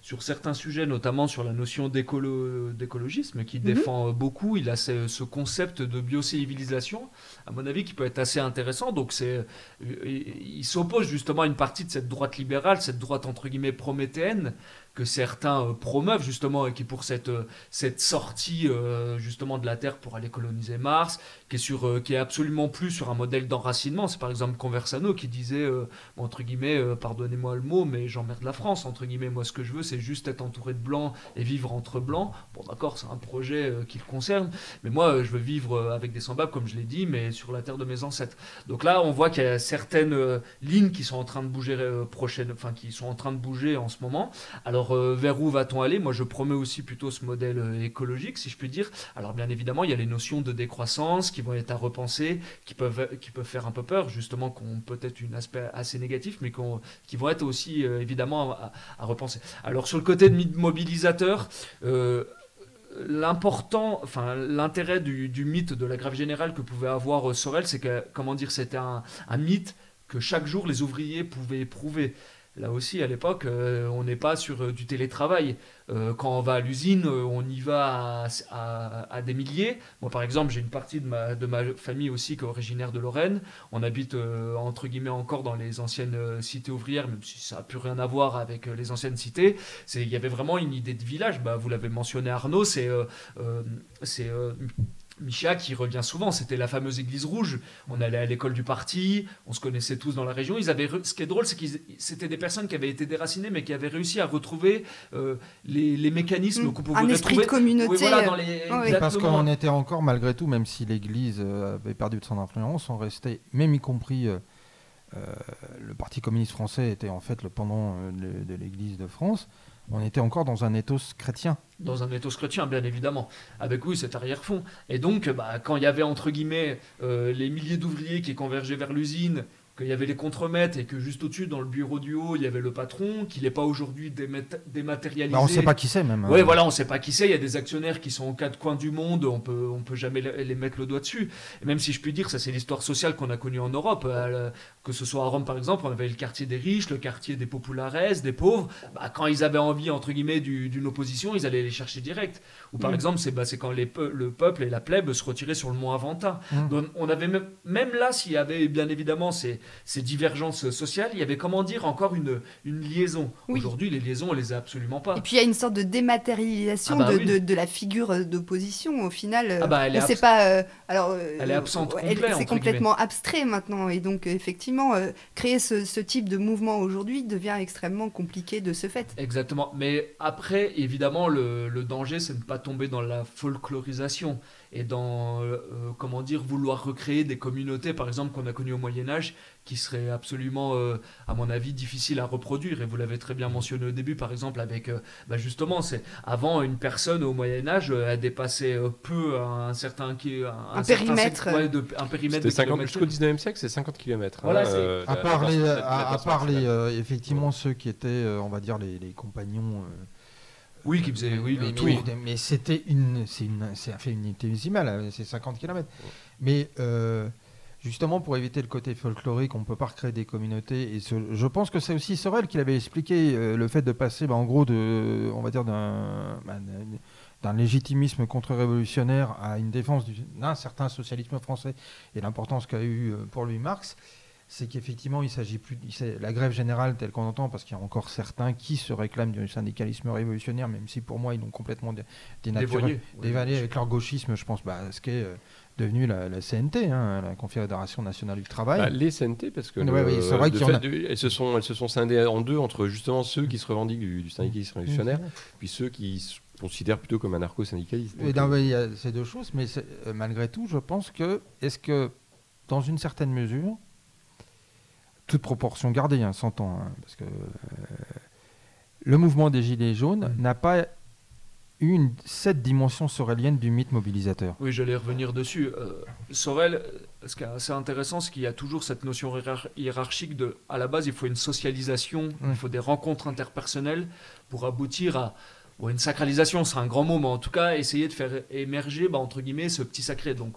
sur certains sujets, notamment sur la notion d'écologisme, qui mhm. défend beaucoup. Il a ce, concept de biocivilisation, à mon avis, qui peut être assez intéressant. Donc, c'est, il s'oppose justement à une partie de cette droite libérale, cette droite entre guillemets prométhéenne, que certains euh, promeuvent justement et qui pour cette, euh, cette sortie euh, justement de la Terre pour aller coloniser Mars, qui est, sur, qui est absolument plus sur un modèle d'enracinement. C'est par exemple Conversano qui disait, entre guillemets, pardonnez-moi le mot, mais j'emmerde la France, entre guillemets. Moi, ce que je veux, c'est juste être entouré de blancs et vivre entre blancs. Bon, d'accord, c'est un projet qui le concerne, mais moi, je veux vivre avec des semblables, comme je l'ai dit, mais sur la terre de mes ancêtres. Donc là, on voit qu'il y a certaines lignes qui sont en train de bouger prochaine, enfin, qui sont en train de bouger en ce moment. Alors, vers où va-t-on aller? Moi, je promets aussi plutôt ce modèle écologique, si je puis dire. Alors, bien évidemment, il y a les notions de décroissance qui vont être à repenser, qui peuvent, qui peuvent faire un peu peur, justement, qui ont peut-être un aspect assez négatif, mais qui vont être aussi, euh, évidemment, à, repenser. Alors, sur le côté de mobilisateur, euh, l'important, enfin l'intérêt du, mythe de la grève générale que pouvait avoir Sorel, c'est que, comment dire, c'était un, mythe que chaque jour les ouvriers pouvaient éprouver. Là aussi, à l'époque, euh, on n'est pas sur euh, du télétravail. Euh, quand on va à l'usine, on y va à, des milliers. Moi, par exemple, j'ai une partie de ma, de ma famille aussi qui est originaire de Lorraine. On habite, entre guillemets, encore dans les anciennes cités ouvrières, même si ça n'a plus rien à voir avec les anciennes cités. Il y avait vraiment une idée de village. Bah, vous l'avez mentionné, Arnaud, c'est c'est Micha qui revient souvent, c'était la fameuse église rouge. On allait à l'école du parti, on se connaissait tous dans la région. Ils avaient, ce qui est drôle, c'est que c'était des personnes qui avaient été déracinées, mais qui avaient réussi à retrouver euh, les, mécanismes mmh. qu'on pouvait Un esprit de communauté. Parce qu'on était encore, malgré tout, même si l'église euh, avait perdu de son influence, on restait, même y compris. Euh, le Parti communiste français était en fait le pendant de l'église de France on était encore dans un ethos chrétien. Dans un ethos chrétien, bien évidemment, avec oui cet arrière-fond. Et donc, bah, quand il y avait entre guillemets euh, les milliers d'ouvriers qui convergeaient vers l'usine, qu'il y avait les contremaîtres et que juste au-dessus, dans le bureau du haut, il y avait le patron, qu'il n'est pas aujourd'hui dématérialisé. Bah, on ne sait pas qui c'est même. Oui, voilà, on ne sait pas qui c'est. Il y a des actionnaires qui sont aux quatre coins du monde, on peut, on peut jamais les mettre le doigt dessus. Et même si je puis dire, ça c'est l'histoire sociale qu'on a connue en Europe. Euh, que ce soit à Rome par exemple, on avait le quartier des riches, le quartier des populares, des pauvres. Bah, quand ils avaient envie, entre guillemets, d'une opposition, ils allaient les chercher direct. Ou par mm. exemple, c'est bah, quand les le peuple et la plèbe se retiraient sur le mont Aventin. Mm. Donc on avait même, même là, s'il y avait bien évidemment ces ces divergences sociales, il y avait comment dire encore une, une liaison. Aujourd'hui, les liaisons, on les a absolument pas. Et puis il y a une sorte de dématérialisation ah bah de, de, la figure d'opposition. Au final, ah bah, elle est pas. Euh, alors, euh, elle est absente C'est complètement abstrait maintenant, et donc effectivement, euh, créer ce, ce, type de mouvement aujourd'hui devient extrêmement compliqué de ce fait. Exactement. Mais après, évidemment, le, le danger, c'est de ne pas tomber dans la folklorisation et dans, euh, euh, comment dire, vouloir recréer des communautés, par exemple, qu'on a connues au Moyen Âge, qui seraient absolument, euh, à mon avis, difficiles à reproduire. Et vous l'avez très bien mentionné au début, par exemple, avec, bah justement, c'est avant, une personne au Moyen Âge, a dépassé peu un certain... Un, un, périmètre. de, un périmètre Jusqu'au 19e siècle, c'est 50 km. Hein, voilà, à part, les, à, part les, effectivement, ceux qui étaient, on va dire, les, les compagnons... Oui, qui faisait oui, le tour. Mais, c'était une, c'est une, c'est fait une hein, c'est 50 km. Mais euh, justement, pour éviter le côté folklorique, on ne peut pas recréer des communautés. Et je pense que c'est aussi Sorel qui l'avait expliqué, euh, le fait de passer, bah, en gros, de, on va dire d'un, bah, d'un légitimisme contre-révolutionnaire à une défense d'un certain socialisme français et l'importance qu'a eu euh, pour lui Marx c'est qu'effectivement, il s'agit plus. La grève générale, telle qu'on entend, parce qu'il y a encore certains qui se réclament du syndicalisme révolutionnaire, même si pour moi, ils l'ont complètement dénaturé, dévalué avec leur gauchisme, je pense, bah, ce qui est euh, devenu la, CNT, hein, la Confédération nationale du travail. Bah, les CNT, parce que vrai elles, se sont, elles se sont scindées en deux entre justement ceux qui se revendiquent du, syndicalisme révolutionnaire, puis ceux qui se considèrent plutôt comme anarcho-syndicalistes. il y a ces deux choses, mais euh, malgré tout, je pense que, est-ce que, dans une certaine mesure, toute proportion gardée, hein, 100 ans, hein, parce que euh, le mouvement des Gilets jaunes n'a pas eu une, cette dimension sorélienne du mythe mobilisateur. Oui, j'allais revenir dessus. Euh, Sorel, ce qui est assez intéressant, c'est qu'il y a toujours cette notion hiérarchique de, à la base, il faut une socialisation, il faut des rencontres interpersonnelles pour aboutir à une sacralisation, c'est un grand mot, mais en tout cas, essayer de faire émerger, bah, entre guillemets, ce petit sacré. Donc,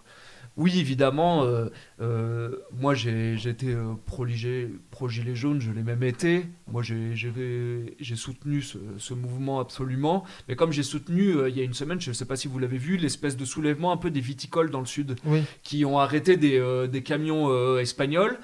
oui, évidemment, euh, euh, moi j'ai été euh, pro-gilet jaune, je l'ai même été. Moi j'ai soutenu ce, mouvement absolument. Mais comme j'ai soutenu il y a une semaine, je ne sais pas si vous l'avez vu, l'espèce de soulèvement un peu des viticoles dans le sud, qui ont arrêté des, camions espagnols,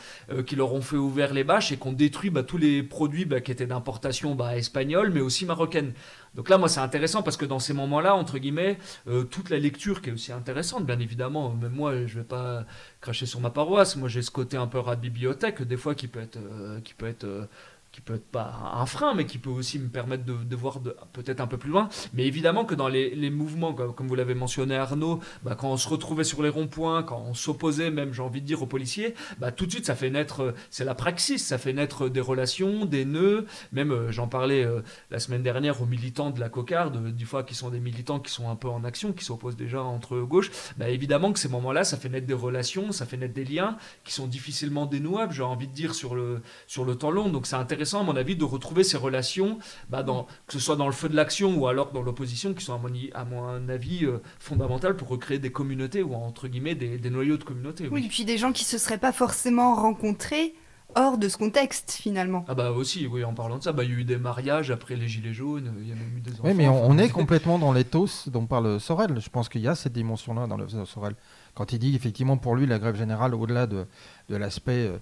qui leur ont fait ouvrir les bâches et qui ont détruit bah, tous les produits bah, qui étaient d'importation bah, espagnole, mais aussi marocaine. Donc là, moi, c'est intéressant parce que dans ces moments-là, entre guillemets, euh, toute la lecture qui est aussi intéressante, bien évidemment, même moi, je vais pas cracher sur ma paroisse, moi j'ai ce côté un peu rat bibliothèque, des fois, qui peut être, euh, qui peut être qui peut être pas un frein, mais qui peut aussi me permettre de, voir peut-être un peu plus loin. Mais évidemment que dans les, mouvements, comme, vous l'avez mentionné Arnaud, bah, quand on se retrouvait sur les ronds-points, quand on s'opposait même, j'ai envie de dire, aux policiers, bah, tout de suite ça fait naître, c'est la praxis, ça fait naître des relations, des nœuds. Même euh, j'en parlais euh, la semaine dernière aux militants de la cocarde, du fois qui sont des militants qui sont un peu en action, qui s'opposent déjà entre eux gauche. Bah, évidemment que ces moments-là, ça fait naître des relations, ça fait naître des liens qui sont difficilement dénouables, j'ai envie de dire, sur le, sur le temps long. Donc c'est intéressant intéressant, à mon avis, de retrouver ces relations, bah, dans, que ce soit dans le feu de l'action ou alors dans l'opposition, qui sont, à mon, à mon avis, euh, fondamentales pour recréer des communautés ou, entre guillemets, des, des noyaux de communautés. Oui. puis des gens qui se seraient pas forcément rencontrés hors de ce contexte finalement. Ah bah aussi, oui, en parlant de ça, bah, il y a eu des mariages après les Gilets jaunes, il y a même eu des enfants. Oui, mais on, est complètement dans l'éthos dont parle Sorel. Je pense qu'il y a cette dimension-là dans le Sorel. Quand il dit effectivement pour lui la grève générale, au-delà de, de l'aspect euh,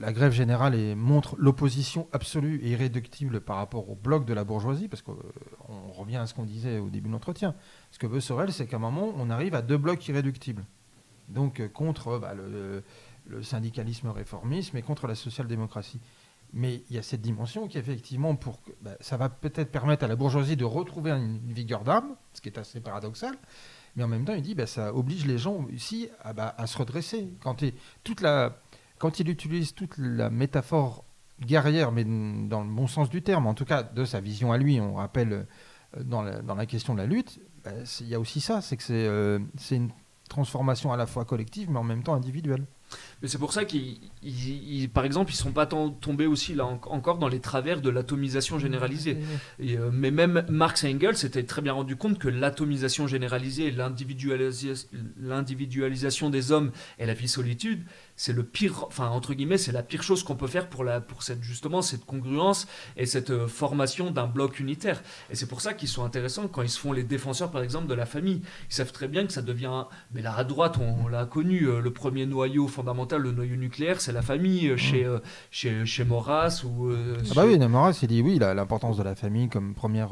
la grève générale montre l'opposition absolue et irréductible par rapport au bloc de la bourgeoisie, parce qu'on euh, revient à ce qu'on disait au début de l'entretien. Ce que veut Sorel, c'est qu'à un moment, on arrive à deux blocs irréductibles. Donc euh, contre bah, le, syndicalisme réformisme et contre la social-démocratie. Mais il y a cette dimension qui, effectivement, pour, bah, ça va peut-être permettre à la bourgeoisie de retrouver une, vigueur d'âme, ce qui est assez paradoxal. Mais en même temps, il dit, bah, ça oblige les gens aussi à, à se redresser. Quand toute la, quand il utilise toute la métaphore guerrière, mais dans le bon sens du terme, en tout cas de sa vision à lui, on rappelle euh, dans la, question de la lutte, bah, il y a aussi ça, c'est que euh, c'est une transformation à la fois collective, mais en même temps individuelle. Mais c'est pour ça qu'ils, par exemple, ils sont pas tombés aussi là encore dans les travers de l'atomisation généralisée. Et, euh, mais même Marx et Engels s'étaient très bien rendu compte que l'atomisation généralisée et l'individualisation des hommes et la vie solitude, c'est le pire, enfin entre guillemets, c'est la pire chose qu'on peut faire pour la, pour cette justement cette congruence et cette euh, formation d'un bloc unitaire. Et c'est pour ça qu'ils sont intéressants quand ils se font les défenseurs, par exemple, de la famille. Ils savent très bien que ça devient, mais là à droite, on, l'a connu, euh, le premier noyau fondamental, le noyau nucléaire, c'est la famille euh, chez, chez, chez Maurras ou. ah bah oui, Maurras, il dit oui, l'importance de la famille comme première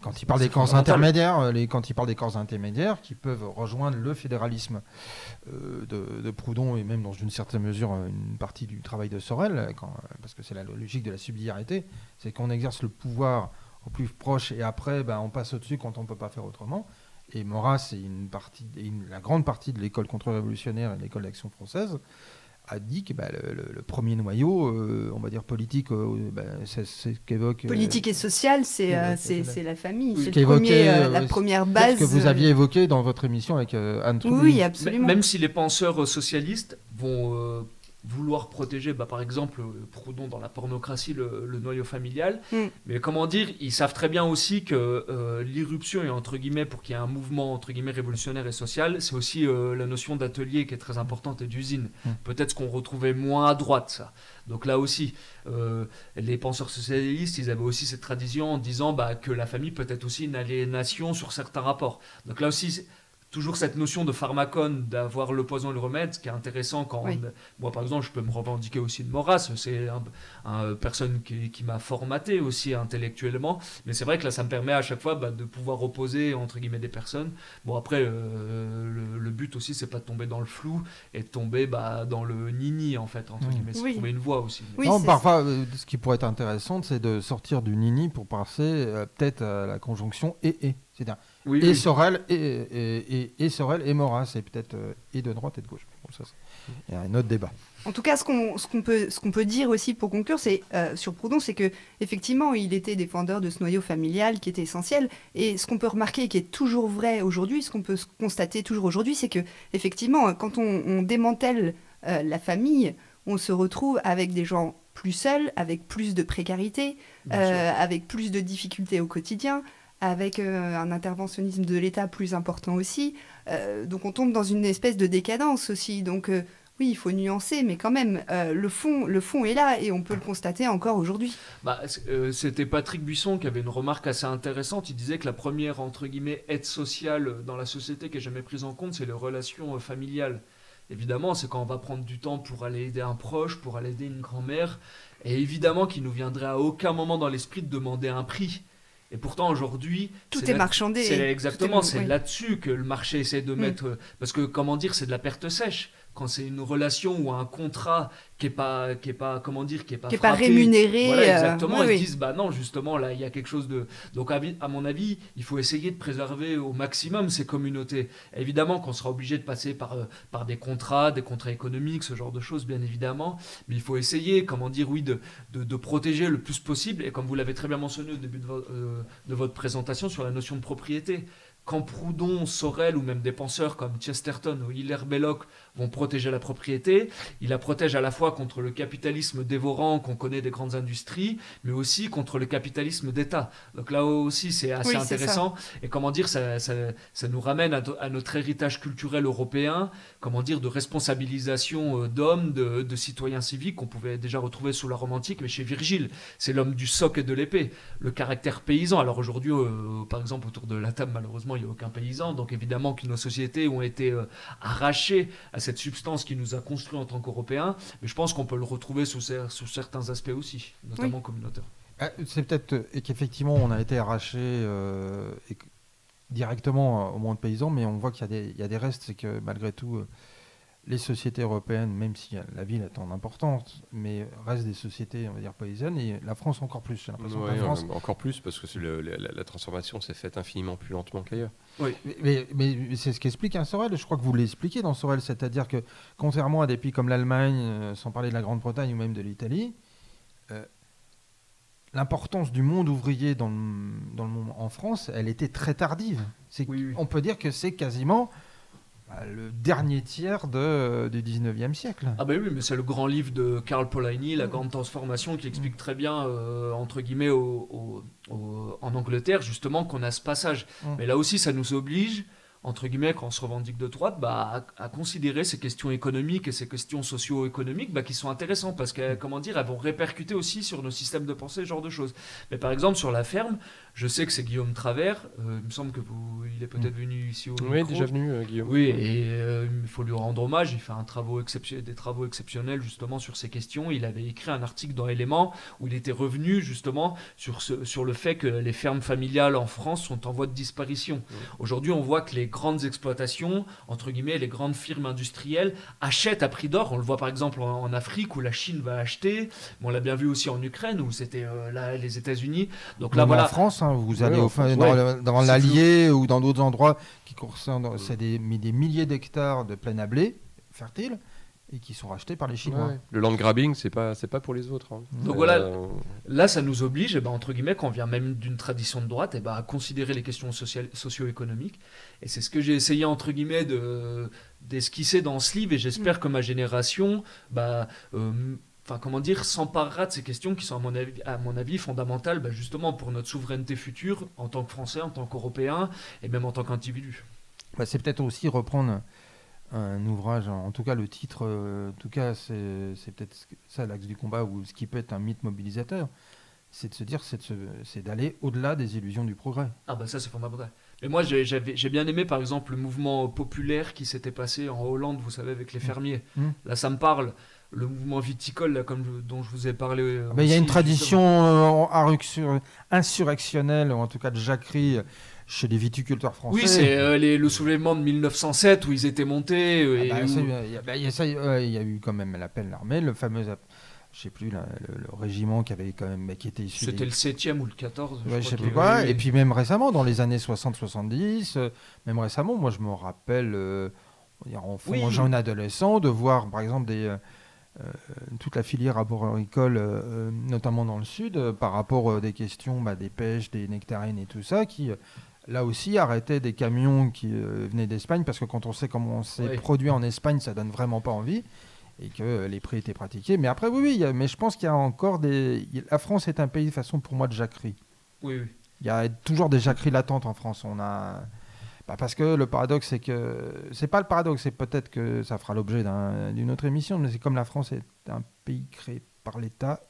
quand il parle des corps intermédiaires, euh, les, quand il parle des corps intermédiaires qui peuvent rejoindre le fédéralisme euh, de, Proudhon et même dans une certaine mesure euh, une partie du travail de Sorel, parce que c'est la logique de la subsidiarité, c'est qu'on exerce le pouvoir au plus proche et après ben, on passe au-dessus quand on ne peut pas faire autrement. Et Maurras, c'est une partie, la grande partie de l'école contre-révolutionnaire et de l'école d'action française, a dit que bah, le, premier noyau, euh, on va dire politique, euh, bah, c'est ce qu'évoque. Euh, politique et sociale, c'est c'est la famille, c'est la première base. Ce que vous aviez évoqué dans votre émission avec Anne Oui, absolument. Même si les penseurs socialistes vont vouloir protéger, bah, par exemple, Proudhon dans la pornocratie, le, noyau familial. Mm. Mais comment dire, ils savent très bien aussi que euh, l'irruption, et entre guillemets, pour qu'il y ait un mouvement entre guillemets révolutionnaire et social, c'est aussi euh, la notion d'atelier qui est très importante et d'usine. Mm. Peut-être ce qu'on retrouvait moins à droite, ça. Donc là aussi, euh, les penseurs socialistes, ils avaient aussi cette tradition en disant bah, que la famille peut être aussi une aliénation sur certains rapports. Donc là aussi, toujours cette notion de pharmacone, d'avoir le poison et le remède, ce qui est intéressant quand moi par exemple je peux me revendiquer aussi de Maurras, c'est une personne qui, m'a formaté aussi intellectuellement, mais c'est vrai que là ça me permet à chaque fois bah, de pouvoir opposer entre guillemets des personnes. Bon après euh, le, but aussi c'est pas de tomber dans le flou et de tomber bah, dans le nini en fait entre guillemets, c'est trouver une voie aussi. non, parfois euh, ce qui pourrait être intéressant c'est de sortir du nini pour passer euh, peut-être à la conjonction et et, c'est-à-dire et, Sorel, et, et, et, Sorel et Morin, c'est peut-être euh, et de droite et de gauche. ça, il y a un autre débat. En tout cas, ce qu'on ce peut, qu'on peut dire aussi pour conclure c'est, euh, sur Proudhon, c'est que effectivement, il était défendeur de ce noyau familial qui était essentiel. Et ce qu'on peut remarquer, qui est toujours vrai aujourd'hui, ce qu'on peut constater toujours aujourd'hui, c'est que effectivement, quand on, démantèle euh, la famille, on se retrouve avec des gens plus seuls, avec plus de précarité, avec plus de difficultés au quotidien, avec euh, un interventionnisme de l'État plus important aussi. Euh, donc on tombe dans une espèce de décadence aussi. Donc euh, oui, il faut nuancer, mais quand même, le, fond, le fond est là et on peut le constater encore aujourd'hui. Bah, C'était Patrick Buisson qui avait une remarque assez intéressante. Il disait que la première, entre guillemets, aide sociale dans la société qui est jamais prise en compte, c'est les relations familiales. évidemment, c'est quand on va prendre du temps pour aller aider un proche, pour aller aider une grand-mère, et évidemment qu'il nous viendrait à aucun moment dans l'esprit de demander un prix. Et pourtant aujourd'hui, tout est, marchandé. C'est exactement, c'est là-dessus que le marché essaie de mm. mettre, parce que comment dire, c'est de la perte sèche quand c'est une relation ou un contrat qui est pas qui est pas comment dire qui est pas, qui est pas rémunéré voilà, euh, exactement ils disent bah non justement là il y a quelque chose de donc à, mon avis il faut essayer de préserver au maximum ces communautés. Évidemment qu'on sera obligé de passer par euh, par des contrats des contrats économiques ce genre de choses bien évidemment mais il faut essayer comment dire oui de, de, protéger le plus possible et comme vous l'avez très bien mentionné au début de, euh, de votre présentation sur la notion de propriété quand Proudhon, Sorel ou même des penseurs comme Chesterton ou Hilaire Belloc vont protéger la propriété, ils la protègent à la fois contre le capitalisme dévorant qu'on connaît des grandes industries, mais aussi contre le capitalisme d'État. Donc là aussi, c'est assez intéressant. Et comment dire, ça, ça, ça nous ramène à, notre héritage culturel européen, comment dire, de responsabilisation euh, d'hommes, de, de, citoyens civiques qu'on pouvait déjà retrouver sous la romantique, mais chez Virgile, c'est l'homme du soc et de l'épée, le caractère paysan. Alors aujourd'hui, euh, par exemple, autour de la table, malheureusement, il n'y a aucun paysan. Donc évidemment que nos sociétés ont été euh, arrachées à cette substance qui nous a construit en tant qu'Européens. Mais je pense qu'on peut le retrouver sous, certains aspects aussi, notamment communautaires. Ah, c'est peut-être qu'effectivement on a été arraché euh, directement au monde paysan, mais on voit qu'il y, a des restes, c'est que malgré tout, euh, les sociétés européennes, même si la ville est en importance, mais reste des sociétés, on va dire, paysannes, et la France encore plus. J'ai l'impression la France... Encore plus, parce que la, transformation s'est faite infiniment plus lentement qu'ailleurs. Oui, mais, mais, c'est ce qu'explique un Sorel, je crois que vous l'expliquez dans Sorel, c'est-à-dire que, contrairement à des pays comme l'Allemagne, euh, sans parler de la Grande-Bretagne ou même de l'Italie, euh, l'importance du monde ouvrier dans le, dans le monde en France, elle était très tardive. On peut dire que c'est quasiment le dernier tiers de, du 19e siècle. Ah bah oui, mais c'est le grand livre de Karl Polanyi, La Grande Transformation, qui explique très bien, euh, entre guillemets, au, en Angleterre, justement, qu'on a ce passage. Mm. Mais là aussi, ça nous oblige entre guillemets, quand on se revendique de droite, bah, à, considérer ces questions économiques et ces questions socio-économiques bah, qui sont intéressantes parce que, comment dire, elles vont répercuter aussi sur nos systèmes de pensée, ce genre de choses. Mais par exemple, sur la ferme, je sais que c'est Guillaume Travers, euh, il me semble que vous, il est peut-être mm. venu ici au Oui, déjà venu, euh, Guillaume. Oui, et euh, il faut lui rendre hommage, il fait un travaux des travaux exceptionnels justement sur ces questions. Il avait écrit un article dans Éléments où il était revenu justement sur, ce, sur le fait que les fermes familiales en France sont en voie de disparition. Aujourd'hui, on voit que les grandes exploitations, entre guillemets, les grandes firmes industrielles achètent à prix d'or. On le voit par exemple en, Afrique où la Chine va acheter. on l'a bien vu aussi en Ukraine où c'était euh, les États-Unis. Donc là, voilà. En France, hein, vous allez au dans, l'Allier ou dans d'autres endroits qui concernent, c'est des, des milliers d'hectares de plaine à blé fertile et qui sont rachetés par les Chinois. Le land grabbing, c'est pas c'est pas pour les autres. Hein. Donc voilà, euh, là ça nous oblige, eh ben, entre guillemets, quand on vient même d'une tradition de droite, et eh ben, à considérer les questions socio-économiques. Et c'est ce que j'ai essayé entre guillemets de d'esquisser dans ce livre, et j'espère mm. que ma génération, bah euh, Enfin, comment dire, s'emparera de ces questions qui sont, à mon avis, à mon avis fondamentales bah, justement pour notre souveraineté future en tant que Français, en tant qu'Européens et même en tant qu'individu. Bah, c'est peut-être aussi reprendre un ouvrage, en tout cas le titre, euh, en tout cas c'est peut-être ça l'axe du combat ou ce qui peut être un mythe mobilisateur, c'est de se dire, c'est d'aller au-delà des illusions du progrès. Ah bah ça c'est fondamental. Mais moi j'ai bien aimé par exemple le mouvement populaire qui s'était passé en Hollande, vous savez, avec les mmh. fermiers. Mmh. Là ça me parle. Le mouvement viticole, là, comme dont je vous ai parlé. Euh, il y a une tradition euh, insurrectionnelle, ou en tout cas de jacquerie chez les viticulteurs français. Oui, c'est euh, le soulèvement de 1907 où ils étaient montés. Il y, a eu quand même l'appel à l'armée, le fameux, je sais plus, le, régiment qui avait quand même, qui était issu. C'était le 7e ou le 14 je, sais plus quoi. Et puis même récemment, dans les années 60-70, euh, même récemment, moi je me rappelle, euh, enfant, jeune adolescent, de voir par exemple des toute la filière arboricole, notamment dans le sud, par rapport à des questions bah, des pêches, des nectarines et tout ça, qui là aussi arrêter des camions qui euh, venaient d'Espagne parce que quand on sait comment c'est produit en Espagne, ça donne vraiment pas envie et que les prix étaient pratiqués. Mais après, oui, oui, mais je pense qu'il y a encore des. La France est un pays de façon pour moi de jacquerie. Oui, oui. Il y a toujours des jacqueries latentes en France. On a. Bah, parce que le paradoxe, c'est que. C'est pas le paradoxe, c'est peut-être que ça fera l'objet d'une autre émission, mais c'est comme la France est un pays créé par l'État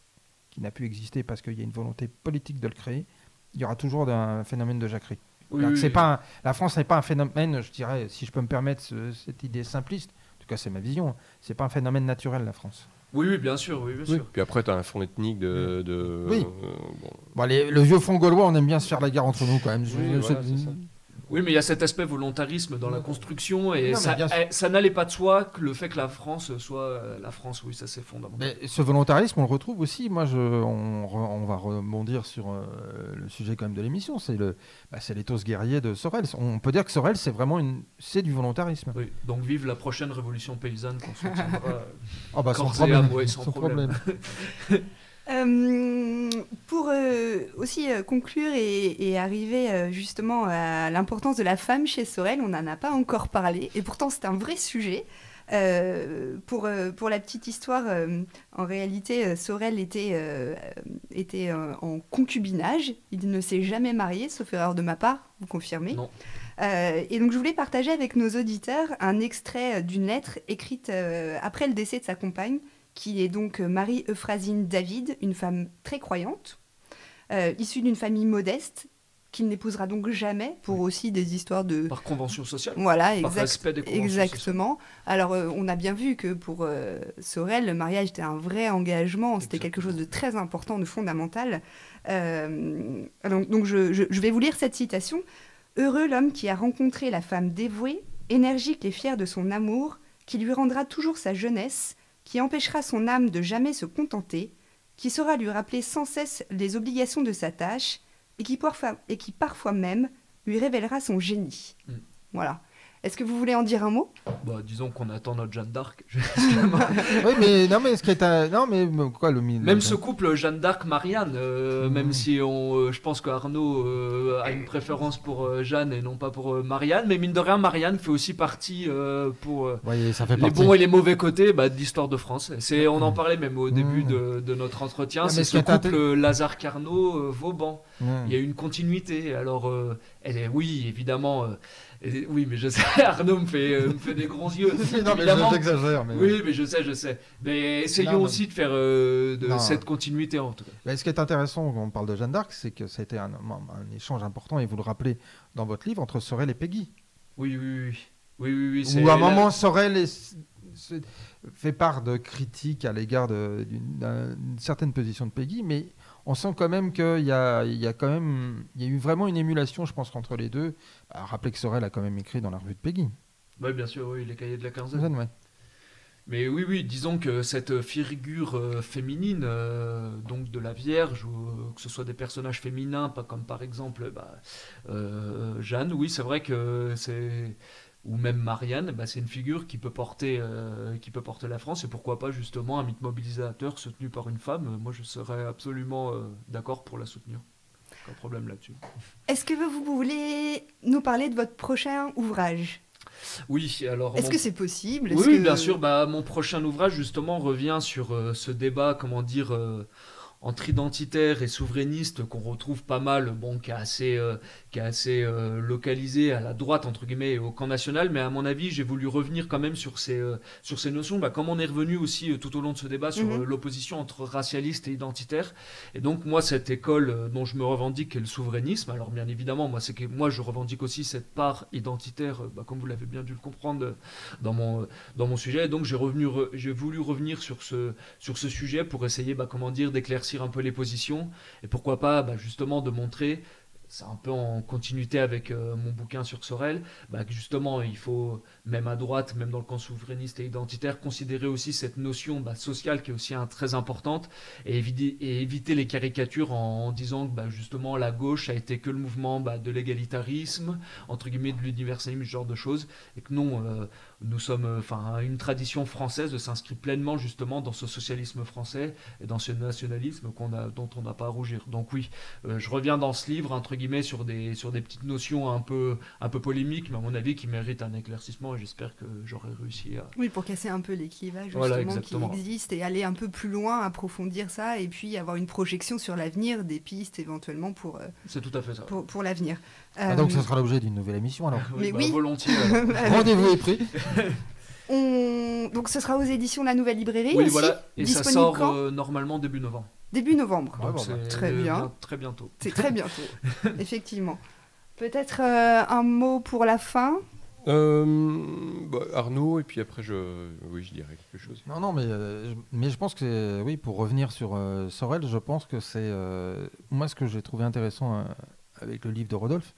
qui n'a pu exister parce qu'il y a une volonté politique de le créer, il y aura toujours un phénomène de jacquerie c'est pas la France n'est pas un phénomène, je dirais, si je peux me permettre cette idée simpliste. En tout cas c'est ma vision, c'est pas un phénomène naturel la France. Oui, oui, bien sûr, oui, bien sûr. Puis après, tu as un fond ethnique de. de oui. bon. le vieux fond gaulois, on aime bien se faire la guerre entre nous quand même. Oui, mais il y a cet aspect volontarisme dans la construction et ça, eh, ça n'allait pas de soi que le fait que la France soit euh, la France, oui, ça c'est fondamental. Mais ce volontarisme, on le retrouve aussi. Moi, je, on, va rebondir sur euh, le sujet quand même de l'émission. C'est le, bah, c'est l'éthos guerrier de Sorel. On peut dire que Sorel, c'est vraiment une, c'est du volontarisme. Oui. Donc vive la prochaine révolution paysanne qu'on soutiendra. oh bah sans problème. sans, problème. Euh, pour euh, aussi euh, conclure et, arriver justement à l'importance de la femme chez Sorel, on n'en a pas encore parlé, et pourtant c'est un vrai sujet. pour, pour la petite histoire, en réalité, Sorel était, était en concubinage. Il ne s'est jamais marié, sauf erreur de ma part, vous confirmez Non. et donc je voulais partager avec nos auditeurs un extrait d'une lettre écrite après le décès de sa compagne, qui est donc euh, Marie-Euphrasine David, une femme très croyante, euh, issue d'une famille modeste, qu'il n'épousera donc jamais pour aussi des histoires de... Par convention sociale. Voilà, par respect des exactement. Alors, euh, on a bien vu que pour Sorel, le mariage était un vrai engagement, c'était quelque chose de très important, de fondamental. donc, donc je, je vais vous lire cette citation. Heureux l'homme qui a rencontré la femme dévouée, énergique et fière de son amour, qui lui rendra toujours sa jeunesse, qui empêchera son âme de jamais se contenter, qui saura lui rappeler sans cesse les obligations de sa tâche, et qui parfois, et qui parfois même lui révélera son génie. Mm. Voilà. Est-ce que vous voulez en dire un mot? Bah, Disons qu'on attend notre Jeanne d'Arc. oui, mais non, mais ce qui est un... non, mais quoi le Même ce couple Jeanne d'Arc Marianne, euh, hmm. même si on, euh, je pense qu'Arnaud euh, a une préférence pour Jeanne et non pas pour Marianne, mais mine de rien, Marianne fait aussi partie pour ça fait les bons et les mauvais côtés bah, de l'histoire de France. C'est, on en hmm. parlait même au début hmm. de, notre entretien. c'est ce couple Lazare Carnot Vauban. Il y a une continuité. Alors, elle est, oui, évidemment oui, mais je sais, Arnaud me fait, euh, me fait des gros yeux. non, mais j'exagère. Oui, mais je sais, je sais. Mais essayons aussi de faire euh, de cette continuité en tout cas. ce qui est intéressant quand on parle de Jeanne d'Arc, c'est que ça a été un, un, échange important, et vous le rappelez dans votre livre, entre Sorel et Peggy. Oui, oui, oui. oui, oui, oui Où à un moment, Sorel fait part de critiques à l'égard d'une certaine position de Peggy, mais on sent quand même qu'il y a, il y a quand même, il y a eu vraiment une émulation, je pense, entre les deux. Bah, rappelez que Sorel a quand même écrit dans la revue de Peggy. Oui, bien sûr, oui, les cahiers de la quinzaine. Ouais. Mais oui, oui, disons que cette figure euh, féminine, euh, donc de la Vierge, ou euh, que ce soit des personnages féminins, pas comme par exemple bah, Jeanne, oui, c'est vrai que c'est ou même Marianne, bah, c'est une figure qui peut, porter, euh, qui peut porter la France, et pourquoi pas justement un mythe mobilisateur soutenu par une femme. Moi, je serais absolument euh, d'accord pour la soutenir. Pas de problème là-dessus. Est-ce que vous voulez nous parler de votre prochain ouvrage? Oui, alors. Est-ce que c'est possible? Oui, bien sûr. Bah, mon prochain ouvrage, justement, revient sur euh, ce débat, comment dire, entre identitaire et souverainiste qu'on retrouve pas mal, bon, qui est assez, euh, qui est assez euh, localisé à la droite, entre guillemets, au camp national, mais à mon avis, j'ai voulu revenir quand même sur ces, euh, sur ces notions, bah, comme on est revenu aussi tout au long de ce débat sur mhm. l'opposition entre racialiste et identitaire. Et donc, moi, cette école dont je me revendique est le souverainisme. Alors, bien évidemment, moi, c'est que moi, je revendique aussi cette part identitaire, bah, comme vous l'avez bien dû le comprendre dans mon, dans mon sujet. Et donc, j'ai j'ai voulu revenir sur ce, sur ce sujet pour essayer, bah, comment dire, d'éclaircir un peu les positions et pourquoi pas bah, justement de montrer c'est un peu en continuité avec euh, mon bouquin sur Sorel, bah, que justement il faut, même à droite, même dans le camp souverainiste et identitaire, considérer aussi cette notion bah, sociale qui est aussi un, très importante et éviter, les caricatures en, disant que bah, justement la gauche a été que le mouvement de l'égalitarisme, entre guillemets de l'universalisme, ce genre de choses, et que non, euh, nous sommes, euh, enfin, une tradition française s'inscrit pleinement justement dans ce socialisme français et dans ce nationalisme qu'on a, dont on n'a pas à rougir. Donc oui, je reviens dans ce livre entre guillemets sur des, sur des petites notions un peu, un peu polémiques, mais à mon avis qui méritent un éclaircissement et j'espère que j'aurai réussi à... Oui, pour casser un peu les clivages justement qui existent et aller un peu plus loin, approfondir ça et puis avoir une projection sur l'avenir, des pistes éventuellement pour... Euh, C'est tout à fait ça. Pour, pour l'avenir. Ah, donc ça sera l'objet d'une nouvelle émission alors oui, mais bah, volontiers. Rendez-vous est pris. On... Donc ce sera aux éditions La Nouvelle Librairie. Oui, voilà. Et ça sort euh, normalement début novembre. Début novembre. Ah, bah, très bien. Très bientôt. C'est très bientôt, effectivement. Peut-être euh, un mot pour la fin? Bah, Arnaud, et puis après, je, oui, je dirais quelque chose. Non, non, mais, mais je pense que, oui, pour revenir sur Sorel, je pense que c'est. moi, ce que j'ai trouvé intéressant avec le livre de Rodolphe,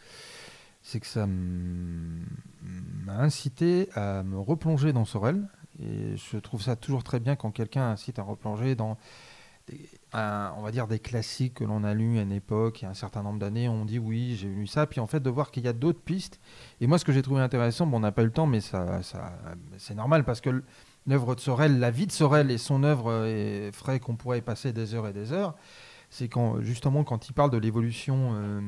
c'est que ça m'a incité à me replonger dans Sorel. Et je trouve ça toujours très bien quand quelqu'un incite à replonger dans, on va dire, des classiques que l'on a lus à une époque, il y a un certain nombre d'années. On dit oui, j'ai lu ça. Puis en fait, de voir qu'il y a d'autres pistes. Et moi, ce que j'ai trouvé intéressant, bon, on n'a pas eu le temps, mais ça, ça c'est normal parce que l'œuvre de Sorel, la vie de Sorel et son œuvre ferait qu'on pourrait y passer des heures et des heures c'est quand justement quand il parle de l'évolution euh,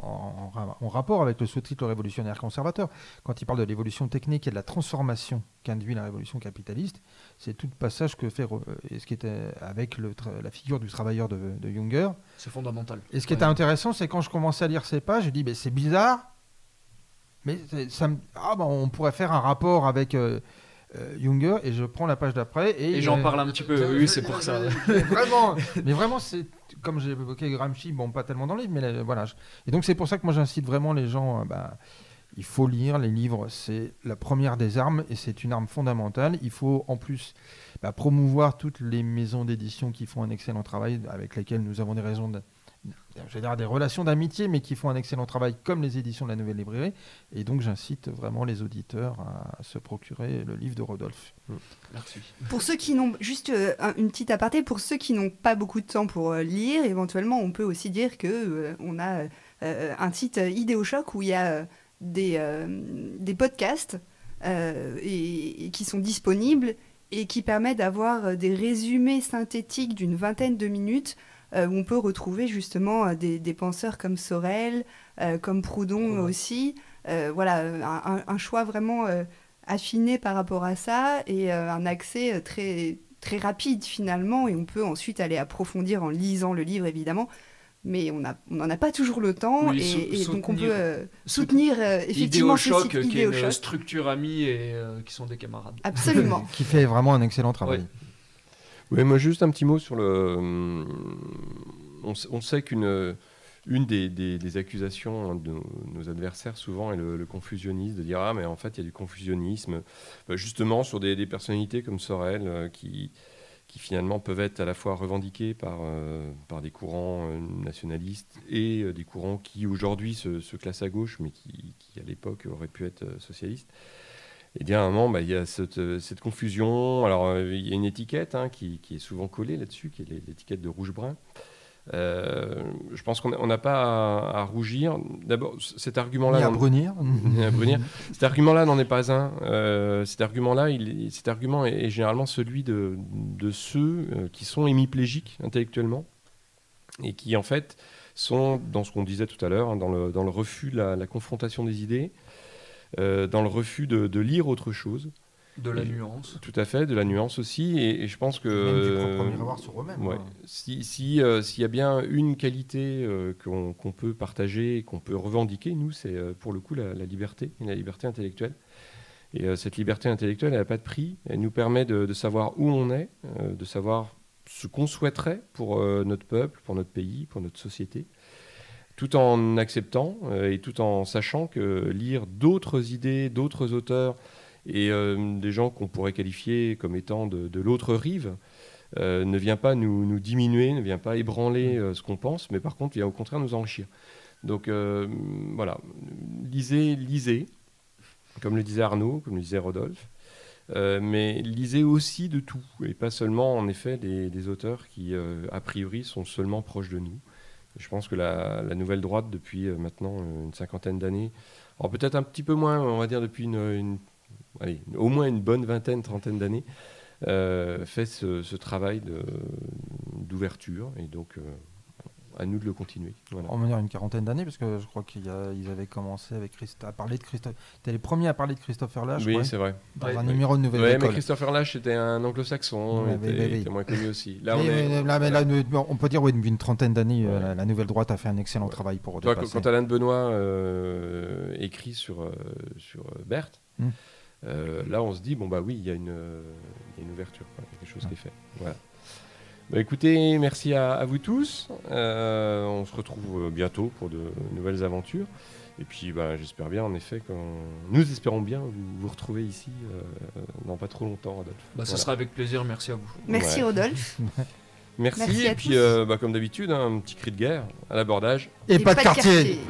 en, rapport avec le sous-titre révolutionnaire conservateur, quand il parle de l'évolution technique et de la transformation qu'induit la révolution capitaliste, c'est tout le passage que fait euh, et ce qui était avec la figure du travailleur de, de Junger. C'est fondamental. Et ce qui était intéressant, c'est quand je commençais à lire ces pages, je dis mais c'est bizarre, mais ça ah, ben, on pourrait faire un rapport avec euh, Junger et je prends la page d'après et, j'en parle un petit peu. Oui, c'est pour ça. vraiment, mais vraiment, c'est comme j'ai évoqué Gramsci, bon, pas tellement dans le livre, mais voilà. Et donc c'est pour ça que moi j'incite vraiment les gens. Euh, bah, il faut lire les livres, c'est la première des armes et c'est une arme fondamentale. Il faut en plus bah, promouvoir toutes les maisons d'édition qui font un excellent travail, avec lesquelles nous avons des raisons de, je vais dire des relations d'amitié, mais qui font un excellent travail, comme les éditions de la Nouvelle Librairie. Et donc, j'incite vraiment les auditeurs à se procurer le livre de Rodolphe. Mm. Merci. Pour ceux qui n'ont, juste euh, une petite aparté, pour ceux qui n'ont pas beaucoup de temps pour euh, lire, éventuellement, on peut aussi dire que euh, on a un site Idéochoc où il y a des, des podcasts et, qui sont disponibles et qui permettent d'avoir des résumés synthétiques d'une vingtaine de minutes euh, où on peut retrouver justement euh, des, penseurs comme Sorel, euh, comme Proudhon aussi. voilà, un, choix vraiment affiné par rapport à ça et un accès très, très rapide finalement. Et on peut ensuite aller approfondir en lisant le livre évidemment mais on n'en a pas toujours le temps et, donc on peut soutenir effectivement ce site qui est une structure amie et qui sont des camarades. Absolument. qui fait vraiment un excellent travail. Oui, moi juste un petit mot sur le. On, sait qu'une une des, accusations de nos, adversaires souvent est le, confusionnisme, de dire ah mais en fait il y a du confusionnisme, bah, justement sur des, personnalités comme Sorel euh, qui finalement peuvent être à la fois revendiquées par, euh, des courants euh, nationalistes et des courants qui aujourd'hui se, se, classent à gauche, mais qui à l'époque auraient pu être socialistes. Et bien, à un moment, bah, il y a cette, euh, cette, confusion. Alors, euh, il y a une étiquette hein, qui, qui, est souvent collée là-dessus, qui est l'étiquette de rouge-brun. Euh, je pense qu'on n'a pas à, rougir. D'abord, cet argument-là. à brunir. à brunir. cet argument-là n'en est pas un. cet argument-là, il, cet argument est, généralement celui de, de ceux qui sont hémiplégiques intellectuellement et qui, en fait, sont dans ce qu'on disait tout à l'heure, hein, dans, le, dans, le, refus de la, la confrontation des idées, euh, dans le refus de, lire autre chose. De la nuance. Tout à fait, de la nuance aussi. Et, je pense que. Même du sur eux-mêmes. Ouais. Si, si euh, s'il y a bien une qualité euh, qu'on peut partager, qu'on peut revendiquer, nous, c'est pour le coup la, liberté, la liberté intellectuelle. Et cette liberté intellectuelle, elle n'a pas de prix. Elle nous permet de, de savoir où on est, de savoir ce qu'on souhaiterait pour notre peuple, pour notre pays, pour notre société tout en acceptant euh, et tout en sachant que lire d'autres idées, d'autres auteurs et euh, des gens qu'on pourrait qualifier comme étant de, l'autre rive euh, ne vient pas nous, diminuer, ne vient pas ébranler ce qu'on pense, mais par contre vient au contraire nous enrichir. Donc voilà, lisez, lisez, comme le disait Arnaud, comme le disait Rodolphe. mais lisez aussi de tout, et pas seulement en effet des auteurs qui, a priori, sont seulement proches de nous. Je pense que la, nouvelle droite, depuis euh, maintenant euh, une cinquantaine d'années, alors peut-être un petit peu moins, on va dire depuis au moins une bonne vingtaine, trentaine d'années, euh, fait ce, travail d'ouverture. Et donc, à nous de le continuer. Voilà. On va dire une quarantaine d'années, parce que je crois qu'ils avaient commencé avec à parler de Christophe. C'était les premiers à parler de Christopher Lash. Oui, c'est vrai. Dans un numéro de Nouvelle ouais, mais Christopher Lash était un anglo-saxon, il était, moins connu aussi. Là, on, on peut dire oui, une trentaine d'années, euh, la, Nouvelle Droite a fait un excellent travail pour. Toi, quand Alain de Benoît euh, écrit sur euh, sur Berthe. Hmm. là, on se dit bon bah oui, il y, a une, y a une ouverture, quelque chose qui est fait. Voilà. Bah, écoutez, merci à, vous tous. on se retrouve bientôt pour de nouvelles aventures. Et puis bah, j'espère bien en effet que nous espérons bien vous, retrouver ici dans pas trop longtemps, Rodolphe. Bah, ce sera avec plaisir, merci à vous. Merci Rodolphe. Merci, et puis comme d'habitude, un petit cri de guerre à l'abordage. Et, pas, de quartier.